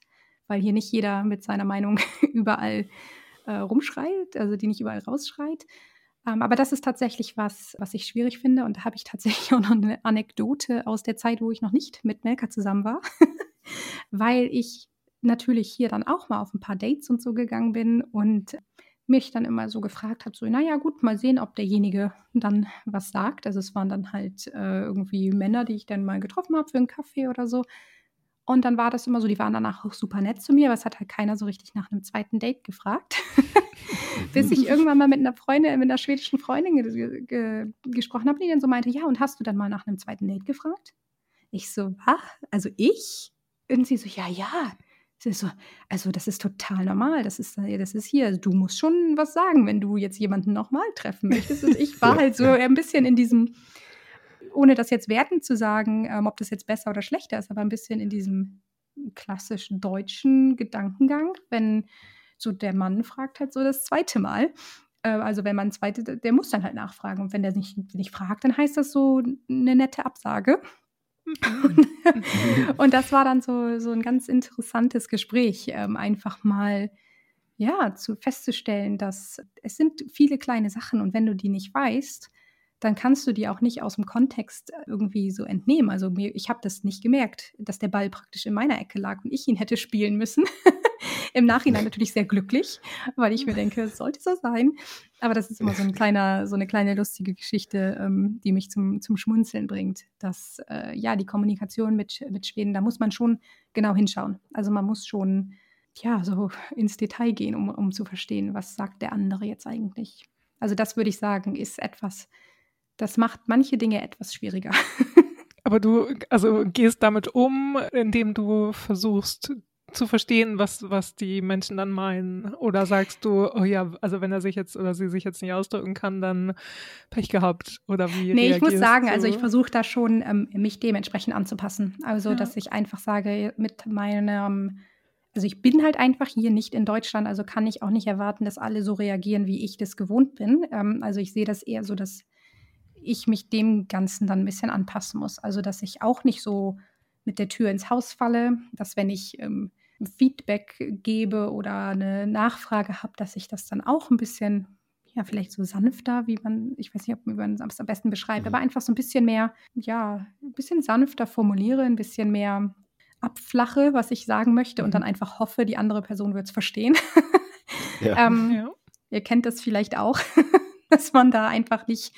weil hier nicht jeder mit seiner Meinung überall äh, rumschreit, also die nicht überall rausschreit. Ähm, aber das ist tatsächlich was, was ich schwierig finde. Und da habe ich tatsächlich auch noch eine Anekdote aus der Zeit, wo ich noch nicht mit Melka zusammen war, weil ich natürlich hier dann auch mal auf ein paar Dates und so gegangen bin und mich dann immer so gefragt habe, so, naja, gut, mal sehen, ob derjenige dann was sagt. Also es waren dann halt äh, irgendwie Männer, die ich dann mal getroffen habe für einen Kaffee oder so. Und dann war das immer so, die waren danach auch super nett zu mir, aber es hat halt keiner so richtig nach einem zweiten Date gefragt. Bis ich irgendwann mal mit einer Freundin, mit einer schwedischen Freundin ge ge gesprochen habe, die dann so meinte, ja, und hast du dann mal nach einem zweiten Date gefragt? Ich so, was? Also ich? Und sie so, ja, ja. Sie so, also das ist total normal. Das ist, das ist hier. Also du musst schon was sagen, wenn du jetzt jemanden nochmal treffen möchtest. Und ich war halt so ein bisschen in diesem, ohne das jetzt wertend zu sagen, ähm, ob das jetzt besser oder schlechter ist, aber ein bisschen in diesem klassischen deutschen Gedankengang, wenn so der Mann fragt halt so das zweite Mal. Äh, also wenn man zweite, der muss dann halt nachfragen. Und wenn der nicht, nicht fragt, dann heißt das so eine nette Absage. und, und das war dann so, so ein ganz interessantes Gespräch, ähm, einfach mal ja, zu festzustellen, dass es sind viele kleine Sachen und wenn du die nicht weißt, dann kannst du die auch nicht aus dem Kontext irgendwie so entnehmen. Also mir, ich habe das nicht gemerkt, dass der Ball praktisch in meiner Ecke lag und ich ihn hätte spielen müssen. Im Nachhinein natürlich sehr glücklich, weil ich mir denke, es sollte so sein. Aber das ist immer so, ein kleiner, so eine kleine lustige Geschichte, ähm, die mich zum, zum Schmunzeln bringt. Dass äh, ja, die Kommunikation mit, mit Schweden, da muss man schon genau hinschauen. Also man muss schon ja, so ins Detail gehen, um, um zu verstehen, was sagt der andere jetzt eigentlich. Also das würde ich sagen, ist etwas, das macht manche Dinge etwas schwieriger. Aber du, also gehst damit um, indem du versuchst zu verstehen, was, was die Menschen dann meinen. Oder sagst du, oh ja, also wenn er sich jetzt oder sie sich jetzt nicht ausdrücken kann, dann Pech gehabt. Oder wie? Nee, ich muss sagen, du? also ich versuche da schon, ähm, mich dementsprechend anzupassen. Also, ja. dass ich einfach sage, mit meinem also ich bin halt einfach hier nicht in Deutschland, also kann ich auch nicht erwarten, dass alle so reagieren, wie ich das gewohnt bin. Ähm, also ich sehe das eher so, dass ich mich dem Ganzen dann ein bisschen anpassen muss. Also dass ich auch nicht so mit der Tür ins Haus falle, dass wenn ich ähm, Feedback gebe oder eine Nachfrage habe, dass ich das dann auch ein bisschen, ja, vielleicht so sanfter, wie man, ich weiß nicht, ob man es am besten beschreibt, mhm. aber einfach so ein bisschen mehr, ja, ein bisschen sanfter formuliere, ein bisschen mehr abflache, was ich sagen möchte, und dann mhm. einfach hoffe, die andere Person wird es verstehen. ja. ähm, ja. Ihr kennt das vielleicht auch, dass man da einfach nicht,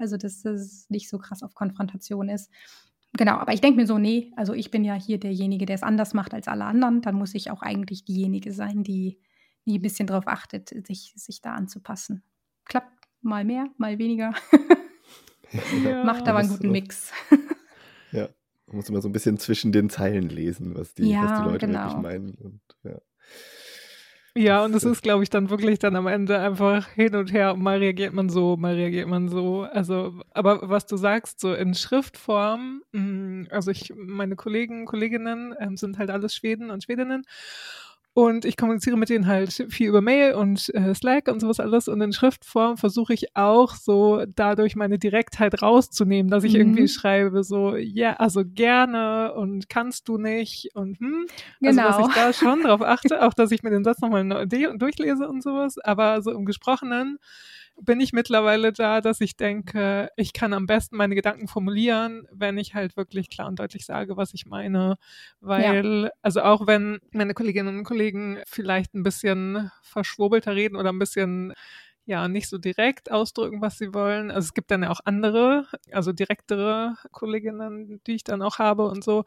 also dass das nicht so krass auf Konfrontation ist. Genau, aber ich denke mir so, nee, also ich bin ja hier derjenige, der es anders macht als alle anderen. Dann muss ich auch eigentlich diejenige sein, die, die ein bisschen darauf achtet, sich, sich da anzupassen. Klappt mal mehr, mal weniger. Ja, Macht aber einen guten Mix. Ja, man muss immer so ein bisschen zwischen den Zeilen lesen, was die, ja, was die Leute genau. wirklich meinen. Und, ja. Ja, und es ist, glaube ich, dann wirklich dann am Ende einfach hin und her. Mal reagiert man so, mal reagiert man so. Also, aber was du sagst, so in Schriftform, mm, also ich, meine Kollegen, Kolleginnen ähm, sind halt alles Schweden und Schwedinnen. Und ich kommuniziere mit denen halt viel über Mail und äh, Slack und sowas alles. Und in Schriftform versuche ich auch so dadurch meine Direktheit rauszunehmen, dass ich mhm. irgendwie schreibe, so, ja, yeah, also gerne und kannst du nicht und hm. Also, dass genau. ich da schon drauf achte, auch dass ich mir den Satz nochmal durchlese und sowas. Aber so im Gesprochenen bin ich mittlerweile da, dass ich denke, ich kann am besten meine Gedanken formulieren, wenn ich halt wirklich klar und deutlich sage, was ich meine. Weil, ja. also auch wenn meine Kolleginnen und Kollegen vielleicht ein bisschen verschwurbelter reden oder ein bisschen ja nicht so direkt ausdrücken, was sie wollen. Also es gibt dann ja auch andere, also direktere Kolleginnen, die ich dann auch habe und so.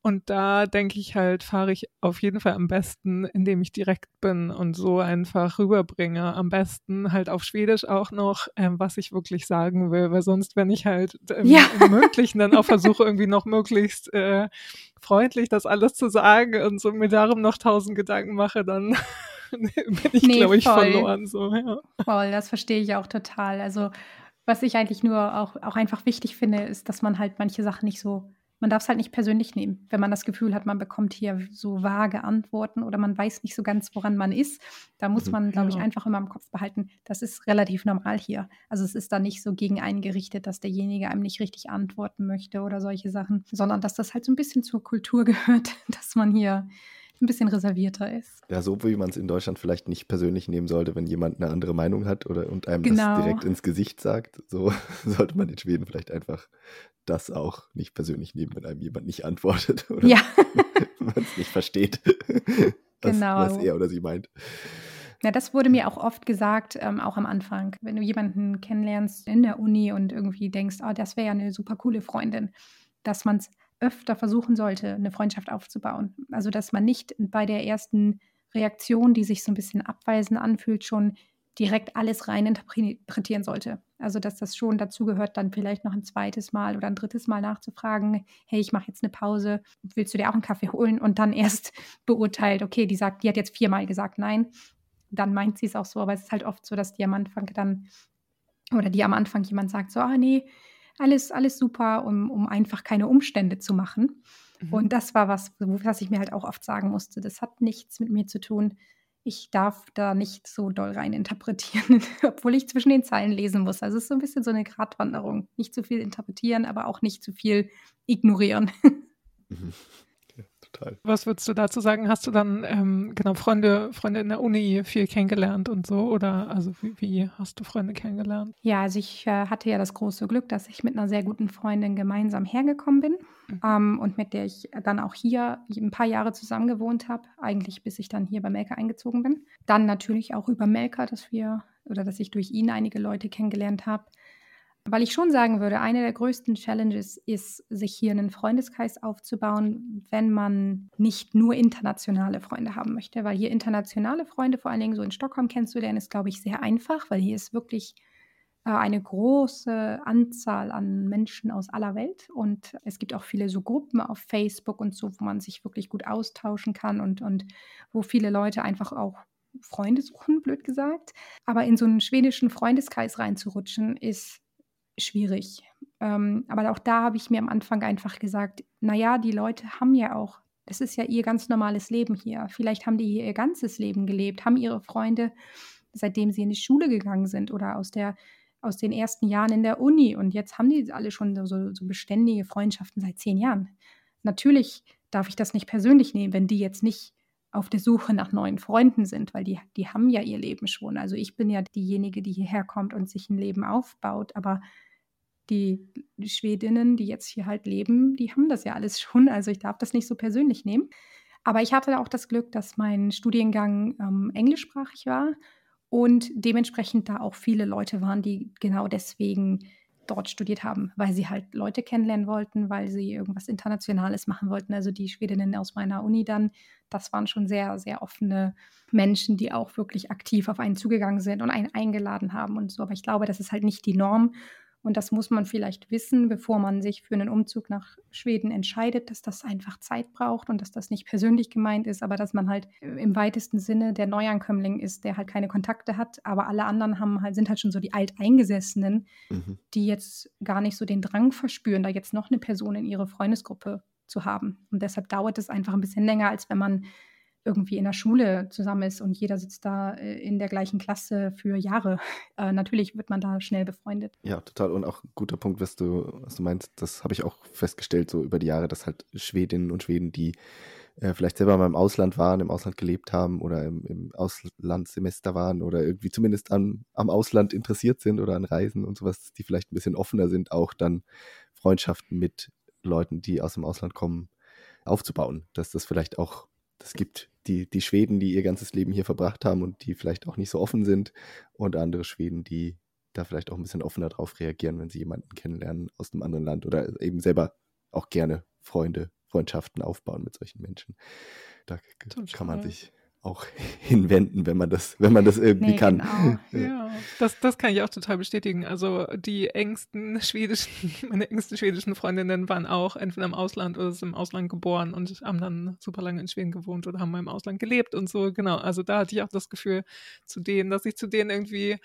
Und da denke ich halt, fahre ich auf jeden Fall am besten, indem ich direkt bin und so einfach rüberbringe. Am besten halt auf Schwedisch auch noch, ähm, was ich wirklich sagen will, weil sonst, wenn ich halt im, ja. im Mündlichen dann auch versuche, irgendwie noch möglichst äh, freundlich das alles zu sagen und so mir darum noch tausend Gedanken mache, dann bin ich, nee, glaube ich, voll. verloren. So, ja. Voll, das verstehe ich auch total. Also was ich eigentlich nur auch, auch einfach wichtig finde, ist, dass man halt manche Sachen nicht so man darf es halt nicht persönlich nehmen, wenn man das Gefühl hat, man bekommt hier so vage Antworten oder man weiß nicht so ganz, woran man ist. Da muss mhm. man, glaube ich, einfach immer im Kopf behalten, das ist relativ normal hier. Also es ist da nicht so gegen einen gerichtet, dass derjenige einem nicht richtig antworten möchte oder solche Sachen, sondern dass das halt so ein bisschen zur Kultur gehört, dass man hier ein bisschen reservierter ist. Ja, so wie man es in Deutschland vielleicht nicht persönlich nehmen sollte, wenn jemand eine andere Meinung hat oder und einem genau. das direkt ins Gesicht sagt, so sollte man in Schweden vielleicht einfach das auch nicht persönlich nehmen, wenn einem jemand nicht antwortet oder ja. man es nicht versteht, was, genau. was er oder sie meint. Ja, das wurde mir auch oft gesagt, ähm, auch am Anfang. Wenn du jemanden kennenlernst in der Uni und irgendwie denkst, oh, das wäre ja eine super coole Freundin, dass man es öfter versuchen sollte, eine Freundschaft aufzubauen. Also, dass man nicht bei der ersten Reaktion, die sich so ein bisschen abweisend anfühlt, schon direkt alles rein interpretieren sollte. Also dass das schon dazu gehört, dann vielleicht noch ein zweites Mal oder ein drittes Mal nachzufragen, hey, ich mache jetzt eine Pause, willst du dir auch einen Kaffee holen? Und dann erst beurteilt, okay, die sagt, die hat jetzt viermal gesagt nein, dann meint sie es auch so, aber es ist halt oft so, dass die am Anfang dann oder die am Anfang jemand sagt, so, ah nee, alles, alles super, um, um einfach keine Umstände zu machen. Mhm. Und das war was, was ich mir halt auch oft sagen musste. Das hat nichts mit mir zu tun, ich darf da nicht so doll rein interpretieren, obwohl ich zwischen den Zeilen lesen muss. Also es ist so ein bisschen so eine Gratwanderung. Nicht zu viel interpretieren, aber auch nicht zu viel ignorieren. Mhm. Total. Was würdest du dazu sagen? Hast du dann ähm, genau Freunde, Freunde in der Uni viel kennengelernt und so? Oder also wie, wie hast du Freunde kennengelernt? Ja, also ich äh, hatte ja das große Glück, dass ich mit einer sehr guten Freundin gemeinsam hergekommen bin mhm. ähm, und mit der ich dann auch hier ein paar Jahre zusammen gewohnt habe, eigentlich bis ich dann hier bei Melka eingezogen bin. Dann natürlich auch über Melka, dass wir oder dass ich durch ihn einige Leute kennengelernt habe. Weil ich schon sagen würde, eine der größten Challenges ist, sich hier einen Freundeskreis aufzubauen, wenn man nicht nur internationale Freunde haben möchte. Weil hier internationale Freunde, vor allen Dingen so in Stockholm kennenzulernen, ist, glaube ich, sehr einfach, weil hier ist wirklich äh, eine große Anzahl an Menschen aus aller Welt. Und es gibt auch viele so Gruppen auf Facebook und so, wo man sich wirklich gut austauschen kann und, und wo viele Leute einfach auch Freunde suchen, blöd gesagt. Aber in so einen schwedischen Freundeskreis reinzurutschen, ist schwierig. Ähm, aber auch da habe ich mir am Anfang einfach gesagt, naja, die Leute haben ja auch, das ist ja ihr ganz normales Leben hier. Vielleicht haben die hier ihr ganzes Leben gelebt, haben ihre Freunde, seitdem sie in die Schule gegangen sind oder aus der aus den ersten Jahren in der Uni und jetzt haben die alle schon so, so beständige Freundschaften seit zehn Jahren. Natürlich darf ich das nicht persönlich nehmen, wenn die jetzt nicht auf der Suche nach neuen Freunden sind, weil die, die haben ja ihr Leben schon. Also ich bin ja diejenige, die hierher kommt und sich ein Leben aufbaut, aber die, Schwedinnen, die jetzt hier halt leben, die haben das ja alles schon. Also ich darf das nicht so persönlich nehmen. Aber ich hatte auch das Glück, dass mein Studiengang ähm, englischsprachig war und dementsprechend da auch viele Leute waren, die genau deswegen dort studiert haben, weil sie halt Leute kennenlernen wollten, weil sie irgendwas Internationales machen wollten. Also die Schwedinnen aus meiner Uni dann, das waren schon sehr, sehr offene Menschen, die auch wirklich aktiv auf einen zugegangen sind und einen eingeladen haben und so. Aber ich glaube, das ist halt nicht die Norm. Und das muss man vielleicht wissen, bevor man sich für einen Umzug nach Schweden entscheidet, dass das einfach Zeit braucht und dass das nicht persönlich gemeint ist, aber dass man halt im weitesten Sinne der Neuankömmling ist, der halt keine Kontakte hat, aber alle anderen haben halt, sind halt schon so die Alteingesessenen, mhm. die jetzt gar nicht so den Drang verspüren, da jetzt noch eine Person in ihre Freundesgruppe zu haben. Und deshalb dauert es einfach ein bisschen länger, als wenn man irgendwie in der Schule zusammen ist und jeder sitzt da äh, in der gleichen Klasse für Jahre. Äh, natürlich wird man da schnell befreundet. Ja, total. Und auch ein guter Punkt, was du, was du meinst, das habe ich auch festgestellt, so über die Jahre, dass halt Schwedinnen und Schweden, die äh, vielleicht selber mal im Ausland waren, im Ausland gelebt haben oder im, im Auslandssemester waren oder irgendwie zumindest am, am Ausland interessiert sind oder an Reisen und sowas, die vielleicht ein bisschen offener sind, auch dann Freundschaften mit Leuten, die aus dem Ausland kommen, aufzubauen. Dass das vielleicht auch es gibt die, die Schweden, die ihr ganzes Leben hier verbracht haben und die vielleicht auch nicht so offen sind und andere Schweden, die da vielleicht auch ein bisschen offener drauf reagieren, wenn sie jemanden kennenlernen aus einem anderen Land oder eben selber auch gerne Freunde, Freundschaften aufbauen mit solchen Menschen. Da Total. kann man sich auch hinwenden, wenn man das, wenn man das irgendwie nee, kann. Genau. Ja, das, das kann ich auch total bestätigen. Also die engsten schwedischen, meine engsten schwedischen Freundinnen waren auch entweder im Ausland oder sind im Ausland geboren und haben dann super lange in Schweden gewohnt oder haben mal im Ausland gelebt und so. Genau. Also da hatte ich auch das Gefühl zu denen, dass ich zu denen irgendwie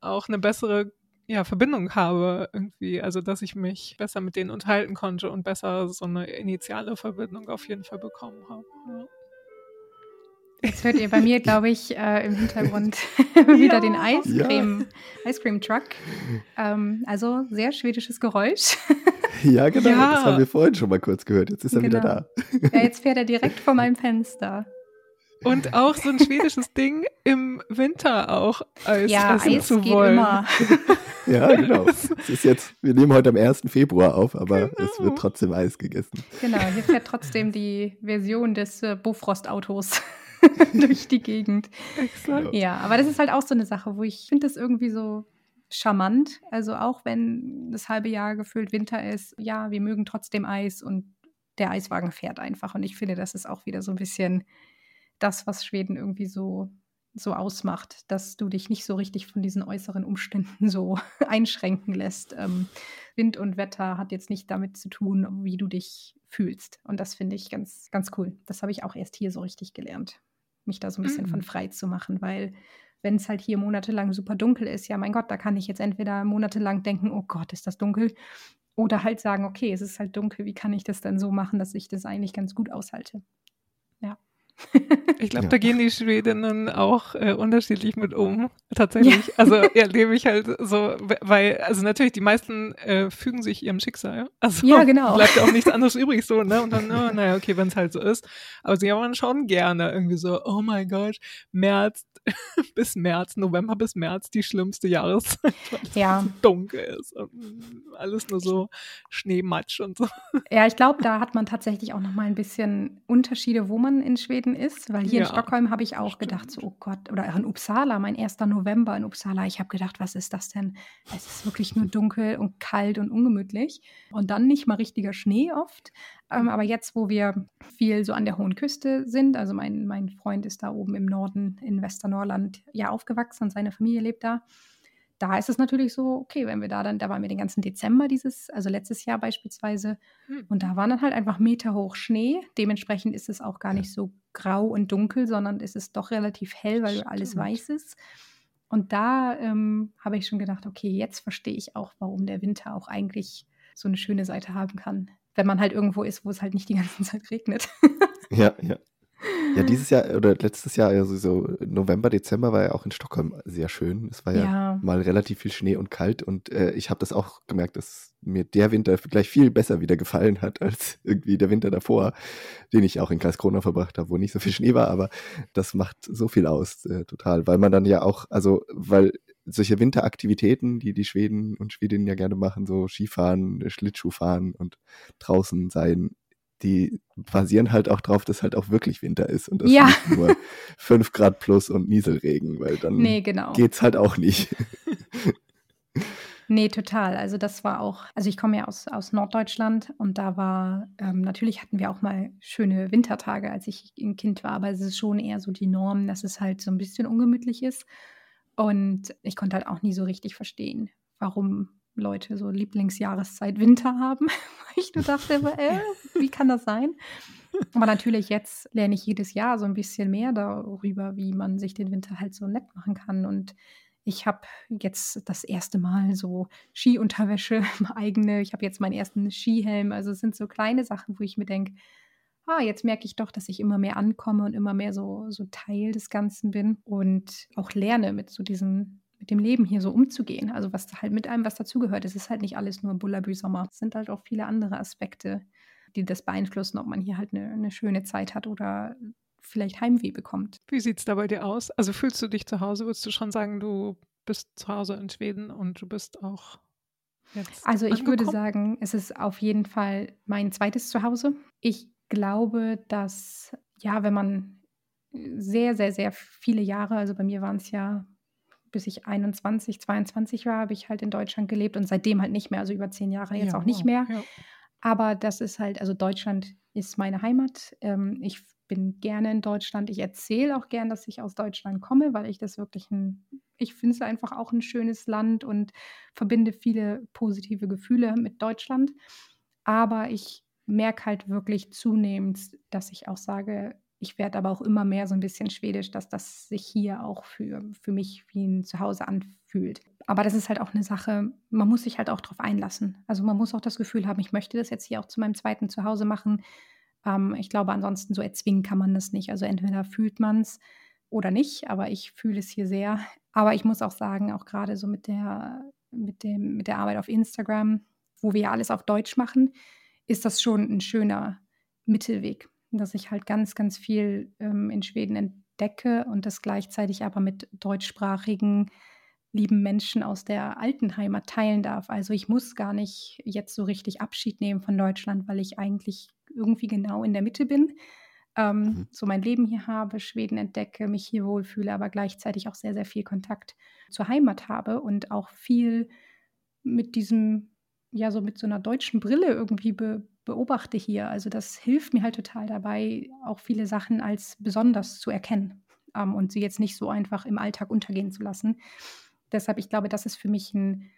auch eine bessere ja, Verbindung habe irgendwie, also dass ich mich besser mit denen unterhalten konnte und besser so eine initiale Verbindung auf jeden Fall bekommen habe. Ja. Jetzt hört ihr bei mir, glaube ich, äh, im Hintergrund wieder ja. den Eiscreme, ja. Ice Cream Truck. Ähm, also sehr schwedisches Geräusch. ja, genau. Ja. Das haben wir vorhin schon mal kurz gehört. Jetzt ist er genau. wieder da. ja, jetzt fährt er direkt vor meinem Fenster. Und auch so ein schwedisches Ding im Winter auch Eis ja, essen Eis zu wollen. Immer. ja, genau. Es ist jetzt, wir nehmen heute am 1. Februar auf, aber genau. es wird trotzdem Eis gegessen. Genau, hier fährt trotzdem die Version des äh, Bofrost-Autos. durch die Gegend. Exakt. Ja, aber das ist halt auch so eine Sache, wo ich finde das irgendwie so charmant. Also auch wenn das halbe Jahr gefühlt Winter ist, ja, wir mögen trotzdem Eis und der Eiswagen fährt einfach. Und ich finde, das ist auch wieder so ein bisschen das, was Schweden irgendwie so, so ausmacht, dass du dich nicht so richtig von diesen äußeren Umständen so einschränken lässt. Ähm, Wind und Wetter hat jetzt nicht damit zu tun, wie du dich fühlst. Und das finde ich ganz, ganz cool. Das habe ich auch erst hier so richtig gelernt mich da so ein bisschen mhm. von frei zu machen, weil wenn es halt hier monatelang super dunkel ist, ja mein Gott, da kann ich jetzt entweder monatelang denken, oh Gott, ist das dunkel, oder halt sagen, okay, es ist halt dunkel, wie kann ich das dann so machen, dass ich das eigentlich ganz gut aushalte. Ich glaube, ja. da gehen die Schwedinnen auch äh, unterschiedlich mit um. Tatsächlich. Ja. Also erlebe ich halt so, weil, also natürlich, die meisten äh, fügen sich ihrem Schicksal. Also ja, genau. bleibt ja auch nichts anderes übrig so, ne? Und dann, oh, naja, okay, wenn es halt so ist. Aber sie haben schon gerne irgendwie so, oh mein Gott, März bis März, November bis März, die schlimmste Jahreszeit, weil es ja. so dunkel ist und alles nur so Schneematsch und so. Ja, ich glaube, da hat man tatsächlich auch nochmal ein bisschen Unterschiede, wo man in Schweden ist, weil hier ja, in Stockholm habe ich auch stimmt. gedacht, so, oh Gott, oder in Uppsala, mein erster November in Uppsala, ich habe gedacht, was ist das denn? Es ist wirklich nur dunkel und kalt und ungemütlich und dann nicht mal richtiger Schnee oft. Ähm, aber jetzt, wo wir viel so an der hohen Küste sind, also mein, mein Freund ist da oben im Norden in Westernorland ja aufgewachsen und seine Familie lebt da da ist es natürlich so, okay, wenn wir da dann, da waren wir den ganzen Dezember dieses, also letztes Jahr beispielsweise, hm. und da waren dann halt einfach Meter hoch Schnee. Dementsprechend ist es auch gar nicht so grau und dunkel, sondern ist es doch relativ hell, weil Stimmt. alles weiß ist. Und da ähm, habe ich schon gedacht, okay, jetzt verstehe ich auch, warum der Winter auch eigentlich so eine schöne Seite haben kann. Wenn man halt irgendwo ist, wo es halt nicht die ganze Zeit regnet. ja, ja. Ja, dieses Jahr oder letztes Jahr, also so November, Dezember war ja auch in Stockholm sehr schön. Es war ja, ja mal relativ viel Schnee und kalt und äh, ich habe das auch gemerkt, dass mir der Winter gleich viel besser wieder gefallen hat als irgendwie der Winter davor, den ich auch in Karlskrona verbracht habe, wo nicht so viel Schnee war, aber das macht so viel aus, äh, total, weil man dann ja auch, also weil solche Winteraktivitäten, die die Schweden und Schwedinnen ja gerne machen, so Skifahren, Schlittschuhfahren und draußen sein, die basieren halt auch drauf, dass halt auch wirklich Winter ist und das ja. nicht nur 5 Grad plus und Nieselregen, weil dann nee, genau. geht's halt auch nicht. Nee, total. Also das war auch, also ich komme ja aus, aus Norddeutschland und da war, ähm, natürlich hatten wir auch mal schöne Wintertage, als ich ein Kind war, aber es ist schon eher so die Norm, dass es halt so ein bisschen ungemütlich ist. Und ich konnte halt auch nie so richtig verstehen, warum Leute so Lieblingsjahreszeit Winter haben. ich nur dachte, äh, wie kann das sein? Aber natürlich, jetzt lerne ich jedes Jahr so ein bisschen mehr darüber, wie man sich den Winter halt so nett machen kann. Und ich habe jetzt das erste Mal so Skiunterwäsche, eigene. Ich habe jetzt meinen ersten Skihelm. Also es sind so kleine Sachen, wo ich mir denke, ah, jetzt merke ich doch, dass ich immer mehr ankomme und immer mehr so, so Teil des Ganzen bin und auch lerne mit so diesen mit dem Leben hier so umzugehen. Also was halt mit einem was dazugehört. Es ist halt nicht alles nur Bullabü Sommer. Es sind halt auch viele andere Aspekte, die das beeinflussen, ob man hier halt eine, eine schöne Zeit hat oder vielleicht Heimweh bekommt. Wie sieht es da bei dir aus? Also fühlst du dich zu Hause? Würdest du schon sagen, du bist zu Hause in Schweden und du bist auch jetzt Also ich angekommen? würde sagen, es ist auf jeden Fall mein zweites Zuhause. Ich glaube, dass ja, wenn man sehr, sehr, sehr viele Jahre, also bei mir waren es ja bis ich 21, 22 war, habe ich halt in Deutschland gelebt und seitdem halt nicht mehr, also über zehn Jahre jetzt ja, auch nicht mehr. Ja. Aber das ist halt, also Deutschland ist meine Heimat. Ähm, ich bin gerne in Deutschland. Ich erzähle auch gern, dass ich aus Deutschland komme, weil ich das wirklich ein, ich finde es einfach auch ein schönes Land und verbinde viele positive Gefühle mit Deutschland. Aber ich merke halt wirklich zunehmend, dass ich auch sage, ich werde aber auch immer mehr so ein bisschen schwedisch, dass das sich hier auch für, für mich wie ein Zuhause anfühlt. Aber das ist halt auch eine Sache, man muss sich halt auch darauf einlassen. Also man muss auch das Gefühl haben, ich möchte das jetzt hier auch zu meinem zweiten Zuhause machen. Ähm, ich glaube, ansonsten so erzwingen kann man das nicht. Also entweder fühlt man es oder nicht, aber ich fühle es hier sehr. Aber ich muss auch sagen, auch gerade so mit der, mit, dem, mit der Arbeit auf Instagram, wo wir ja alles auf Deutsch machen, ist das schon ein schöner Mittelweg dass ich halt ganz, ganz viel ähm, in Schweden entdecke und das gleichzeitig aber mit deutschsprachigen lieben Menschen aus der alten Heimat teilen darf. Also ich muss gar nicht jetzt so richtig Abschied nehmen von Deutschland, weil ich eigentlich irgendwie genau in der Mitte bin. Ähm, mhm. So mein Leben hier habe, Schweden entdecke, mich hier wohlfühle, aber gleichzeitig auch sehr, sehr viel Kontakt zur Heimat habe und auch viel mit diesem, ja, so mit so einer deutschen Brille irgendwie be beobachte hier. Also das hilft mir halt total dabei, auch viele Sachen als besonders zu erkennen ähm, und sie jetzt nicht so einfach im Alltag untergehen zu lassen. Deshalb, ich glaube, das ist für mich ein,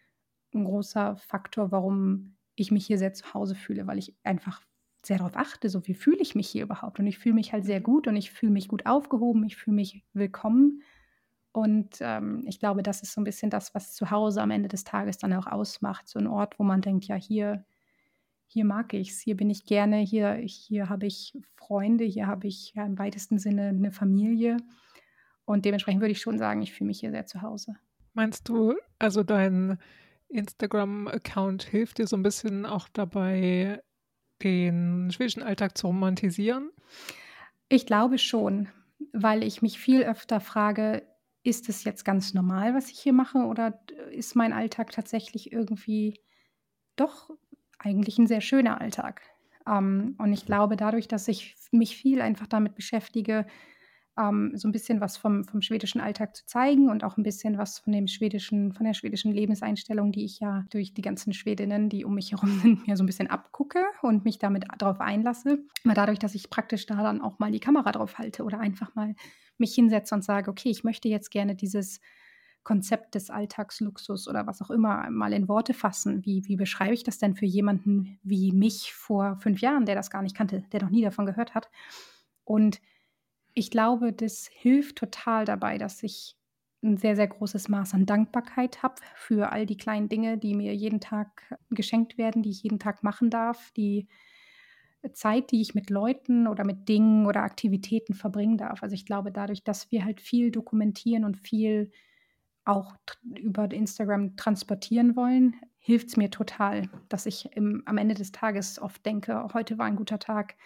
ein großer Faktor, warum ich mich hier sehr zu Hause fühle, weil ich einfach sehr darauf achte, so wie fühle ich mich hier überhaupt. Und ich fühle mich halt sehr gut und ich fühle mich gut aufgehoben, ich fühle mich willkommen. Und ähm, ich glaube, das ist so ein bisschen das, was zu Hause am Ende des Tages dann auch ausmacht. So ein Ort, wo man denkt, ja, hier hier mag ich es, hier bin ich gerne, hier, hier habe ich Freunde, hier habe ich ja, im weitesten Sinne eine Familie. Und dementsprechend würde ich schon sagen, ich fühle mich hier sehr zu Hause. Meinst du, also dein Instagram-Account hilft dir so ein bisschen auch dabei, den schwedischen Alltag zu romantisieren? Ich glaube schon, weil ich mich viel öfter frage, ist es jetzt ganz normal, was ich hier mache, oder ist mein Alltag tatsächlich irgendwie doch eigentlich ein sehr schöner Alltag? Ähm, und ich glaube, dadurch, dass ich mich viel einfach damit beschäftige, ähm, so ein bisschen was vom, vom schwedischen Alltag zu zeigen und auch ein bisschen was von dem schwedischen, von der schwedischen Lebenseinstellung, die ich ja durch die ganzen Schwedinnen, die um mich herum sind, mir so ein bisschen abgucke und mich damit darauf einlasse. Aber dadurch, dass ich praktisch da dann auch mal die Kamera drauf halte oder einfach mal mich hinsetze und sage, okay, ich möchte jetzt gerne dieses Konzept des Alltagsluxus oder was auch immer mal in Worte fassen. Wie, wie beschreibe ich das denn für jemanden wie mich vor fünf Jahren, der das gar nicht kannte, der noch nie davon gehört hat? Und ich glaube, das hilft total dabei, dass ich ein sehr, sehr großes Maß an Dankbarkeit habe für all die kleinen Dinge, die mir jeden Tag geschenkt werden, die ich jeden Tag machen darf, die Zeit, die ich mit Leuten oder mit Dingen oder Aktivitäten verbringen darf. Also ich glaube, dadurch, dass wir halt viel dokumentieren und viel auch über Instagram transportieren wollen, hilft es mir total, dass ich im, am Ende des Tages oft denke, heute war ein guter Tag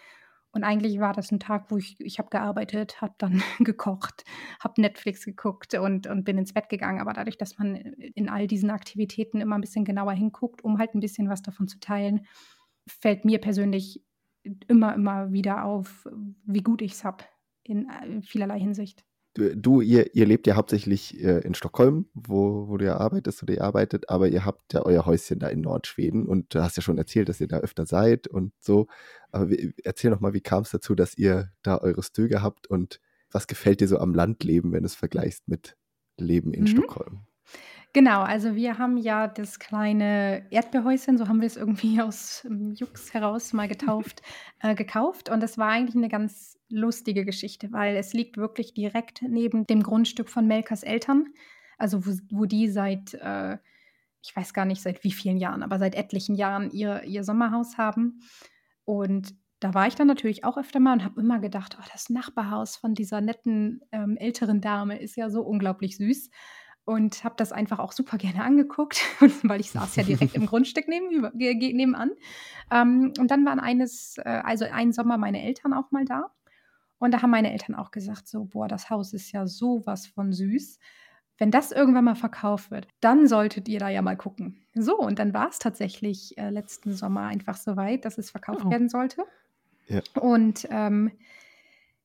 und eigentlich war das ein Tag, wo ich, ich habe gearbeitet, habe dann gekocht, habe Netflix geguckt und, und bin ins Bett gegangen. Aber dadurch, dass man in all diesen Aktivitäten immer ein bisschen genauer hinguckt, um halt ein bisschen was davon zu teilen, fällt mir persönlich immer, immer wieder auf, wie gut ich es habe in äh, vielerlei Hinsicht du, ihr, ihr lebt ja hauptsächlich äh, in Stockholm, wo, wo du ja arbeitest oder ihr arbeitet, aber ihr habt ja euer Häuschen da in Nordschweden und du hast ja schon erzählt, dass ihr da öfter seid und so. Aber erzähl noch mal, wie kam es dazu, dass ihr da eure Stöge habt und was gefällt dir so am Landleben, wenn du es vergleichst mit Leben in mhm. Stockholm? Genau, also wir haben ja das kleine Erdbeerhäuschen, so haben wir es irgendwie aus ähm, Jux heraus mal getauft, äh, gekauft. Und das war eigentlich eine ganz lustige Geschichte, weil es liegt wirklich direkt neben dem Grundstück von Melkers Eltern. Also wo, wo die seit, äh, ich weiß gar nicht seit wie vielen Jahren, aber seit etlichen Jahren ihr, ihr Sommerhaus haben. Und da war ich dann natürlich auch öfter mal und habe immer gedacht, oh, das Nachbarhaus von dieser netten ähm, älteren Dame ist ja so unglaublich süß und habe das einfach auch super gerne angeguckt, weil ich saß ja direkt im Grundstück neben, nebenan. Ähm, und dann waren eines, äh, also einen Sommer meine Eltern auch mal da. Und da haben meine Eltern auch gesagt, so, boah, das Haus ist ja sowas von süß. Wenn das irgendwann mal verkauft wird, dann solltet ihr da ja mal gucken. So, und dann war es tatsächlich äh, letzten Sommer einfach so weit, dass es verkauft oh. werden sollte. Ja. Und ähm,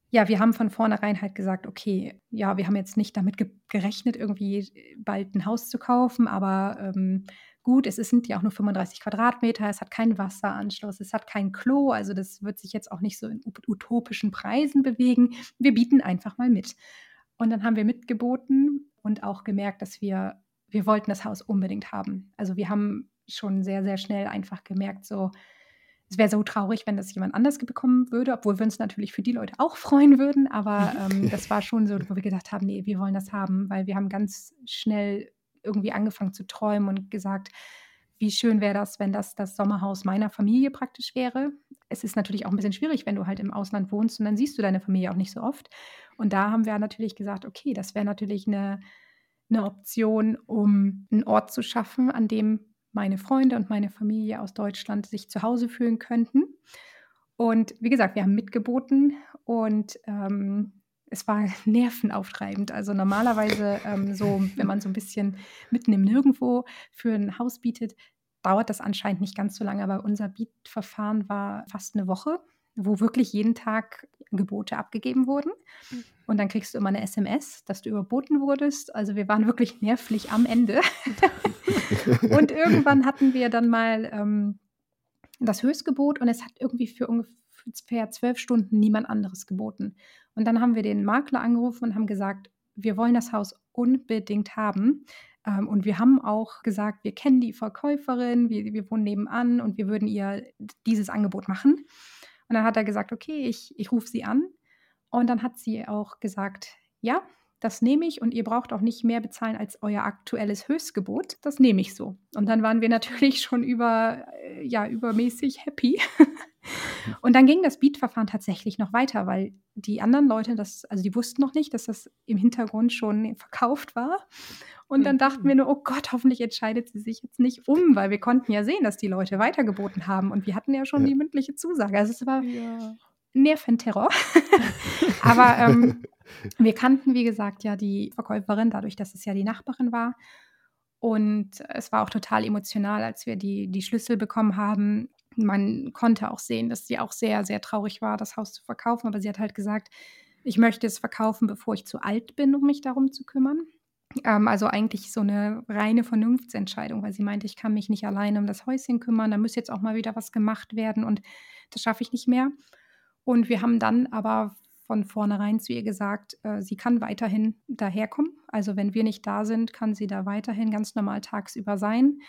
ja, wir haben von vornherein halt gesagt, okay, ja, wir haben jetzt nicht damit ge gerechnet, irgendwie bald ein Haus zu kaufen, aber ähm, gut, es sind ja auch nur 35 Quadratmeter, es hat keinen Wasseranschluss, es hat kein Klo, also das wird sich jetzt auch nicht so in utopischen Preisen bewegen. Wir bieten einfach mal mit. Und dann haben wir mitgeboten und auch gemerkt, dass wir, wir wollten das Haus unbedingt haben. Also wir haben schon sehr, sehr schnell einfach gemerkt, so, es wäre so traurig, wenn das jemand anders bekommen würde, obwohl wir uns natürlich für die Leute auch freuen würden. Aber ähm, das war schon so, wo wir gedacht haben, nee, wir wollen das haben, weil wir haben ganz schnell irgendwie angefangen zu träumen und gesagt, wie schön wäre das, wenn das das Sommerhaus meiner Familie praktisch wäre. Es ist natürlich auch ein bisschen schwierig, wenn du halt im Ausland wohnst und dann siehst du deine Familie auch nicht so oft. Und da haben wir natürlich gesagt, okay, das wäre natürlich eine, eine Option, um einen Ort zu schaffen, an dem meine Freunde und meine Familie aus Deutschland sich zu Hause fühlen könnten. Und wie gesagt, wir haben mitgeboten und ähm, es war nervenauftreibend. Also normalerweise ähm, so, wenn man so ein bisschen mitten im Nirgendwo für ein Haus bietet, dauert das anscheinend nicht ganz so lange, aber unser Bietverfahren war fast eine Woche, wo wirklich jeden Tag Gebote abgegeben wurden. Mhm. Und dann kriegst du immer eine SMS, dass du überboten wurdest. Also wir waren wirklich nervlich am Ende. und irgendwann hatten wir dann mal ähm, das Höchstgebot und es hat irgendwie für ungefähr zwölf Stunden niemand anderes geboten. Und dann haben wir den Makler angerufen und haben gesagt, wir wollen das Haus unbedingt haben. Ähm, und wir haben auch gesagt, wir kennen die Verkäuferin, wir, wir wohnen nebenan und wir würden ihr dieses Angebot machen. Und dann hat er gesagt, okay, ich, ich rufe sie an. Und dann hat sie auch gesagt, ja, das nehme ich und ihr braucht auch nicht mehr bezahlen als euer aktuelles Höchstgebot. Das nehme ich so. Und dann waren wir natürlich schon über, äh, ja, übermäßig happy. und dann ging das Beat-Verfahren tatsächlich noch weiter, weil die anderen Leute, das, also die wussten noch nicht, dass das im Hintergrund schon verkauft war. Und dann dachten wir mhm. nur, oh Gott, hoffentlich entscheidet sie sich jetzt nicht um, weil wir konnten ja sehen, dass die Leute weitergeboten haben und wir hatten ja schon ja. die mündliche Zusage. Also es war ja. Nerventerror. Aber ähm, wir kannten, wie gesagt, ja die Verkäuferin, dadurch, dass es ja die Nachbarin war. Und es war auch total emotional, als wir die, die Schlüssel bekommen haben. Man konnte auch sehen, dass sie auch sehr, sehr traurig war, das Haus zu verkaufen. Aber sie hat halt gesagt, ich möchte es verkaufen, bevor ich zu alt bin, um mich darum zu kümmern. Ähm, also eigentlich so eine reine Vernunftsentscheidung, weil sie meinte, ich kann mich nicht alleine um das Häuschen kümmern, da muss jetzt auch mal wieder was gemacht werden und das schaffe ich nicht mehr. Und wir haben dann aber von vornherein zu ihr gesagt, äh, sie kann weiterhin daherkommen. Also wenn wir nicht da sind, kann sie da weiterhin ganz normal tagsüber sein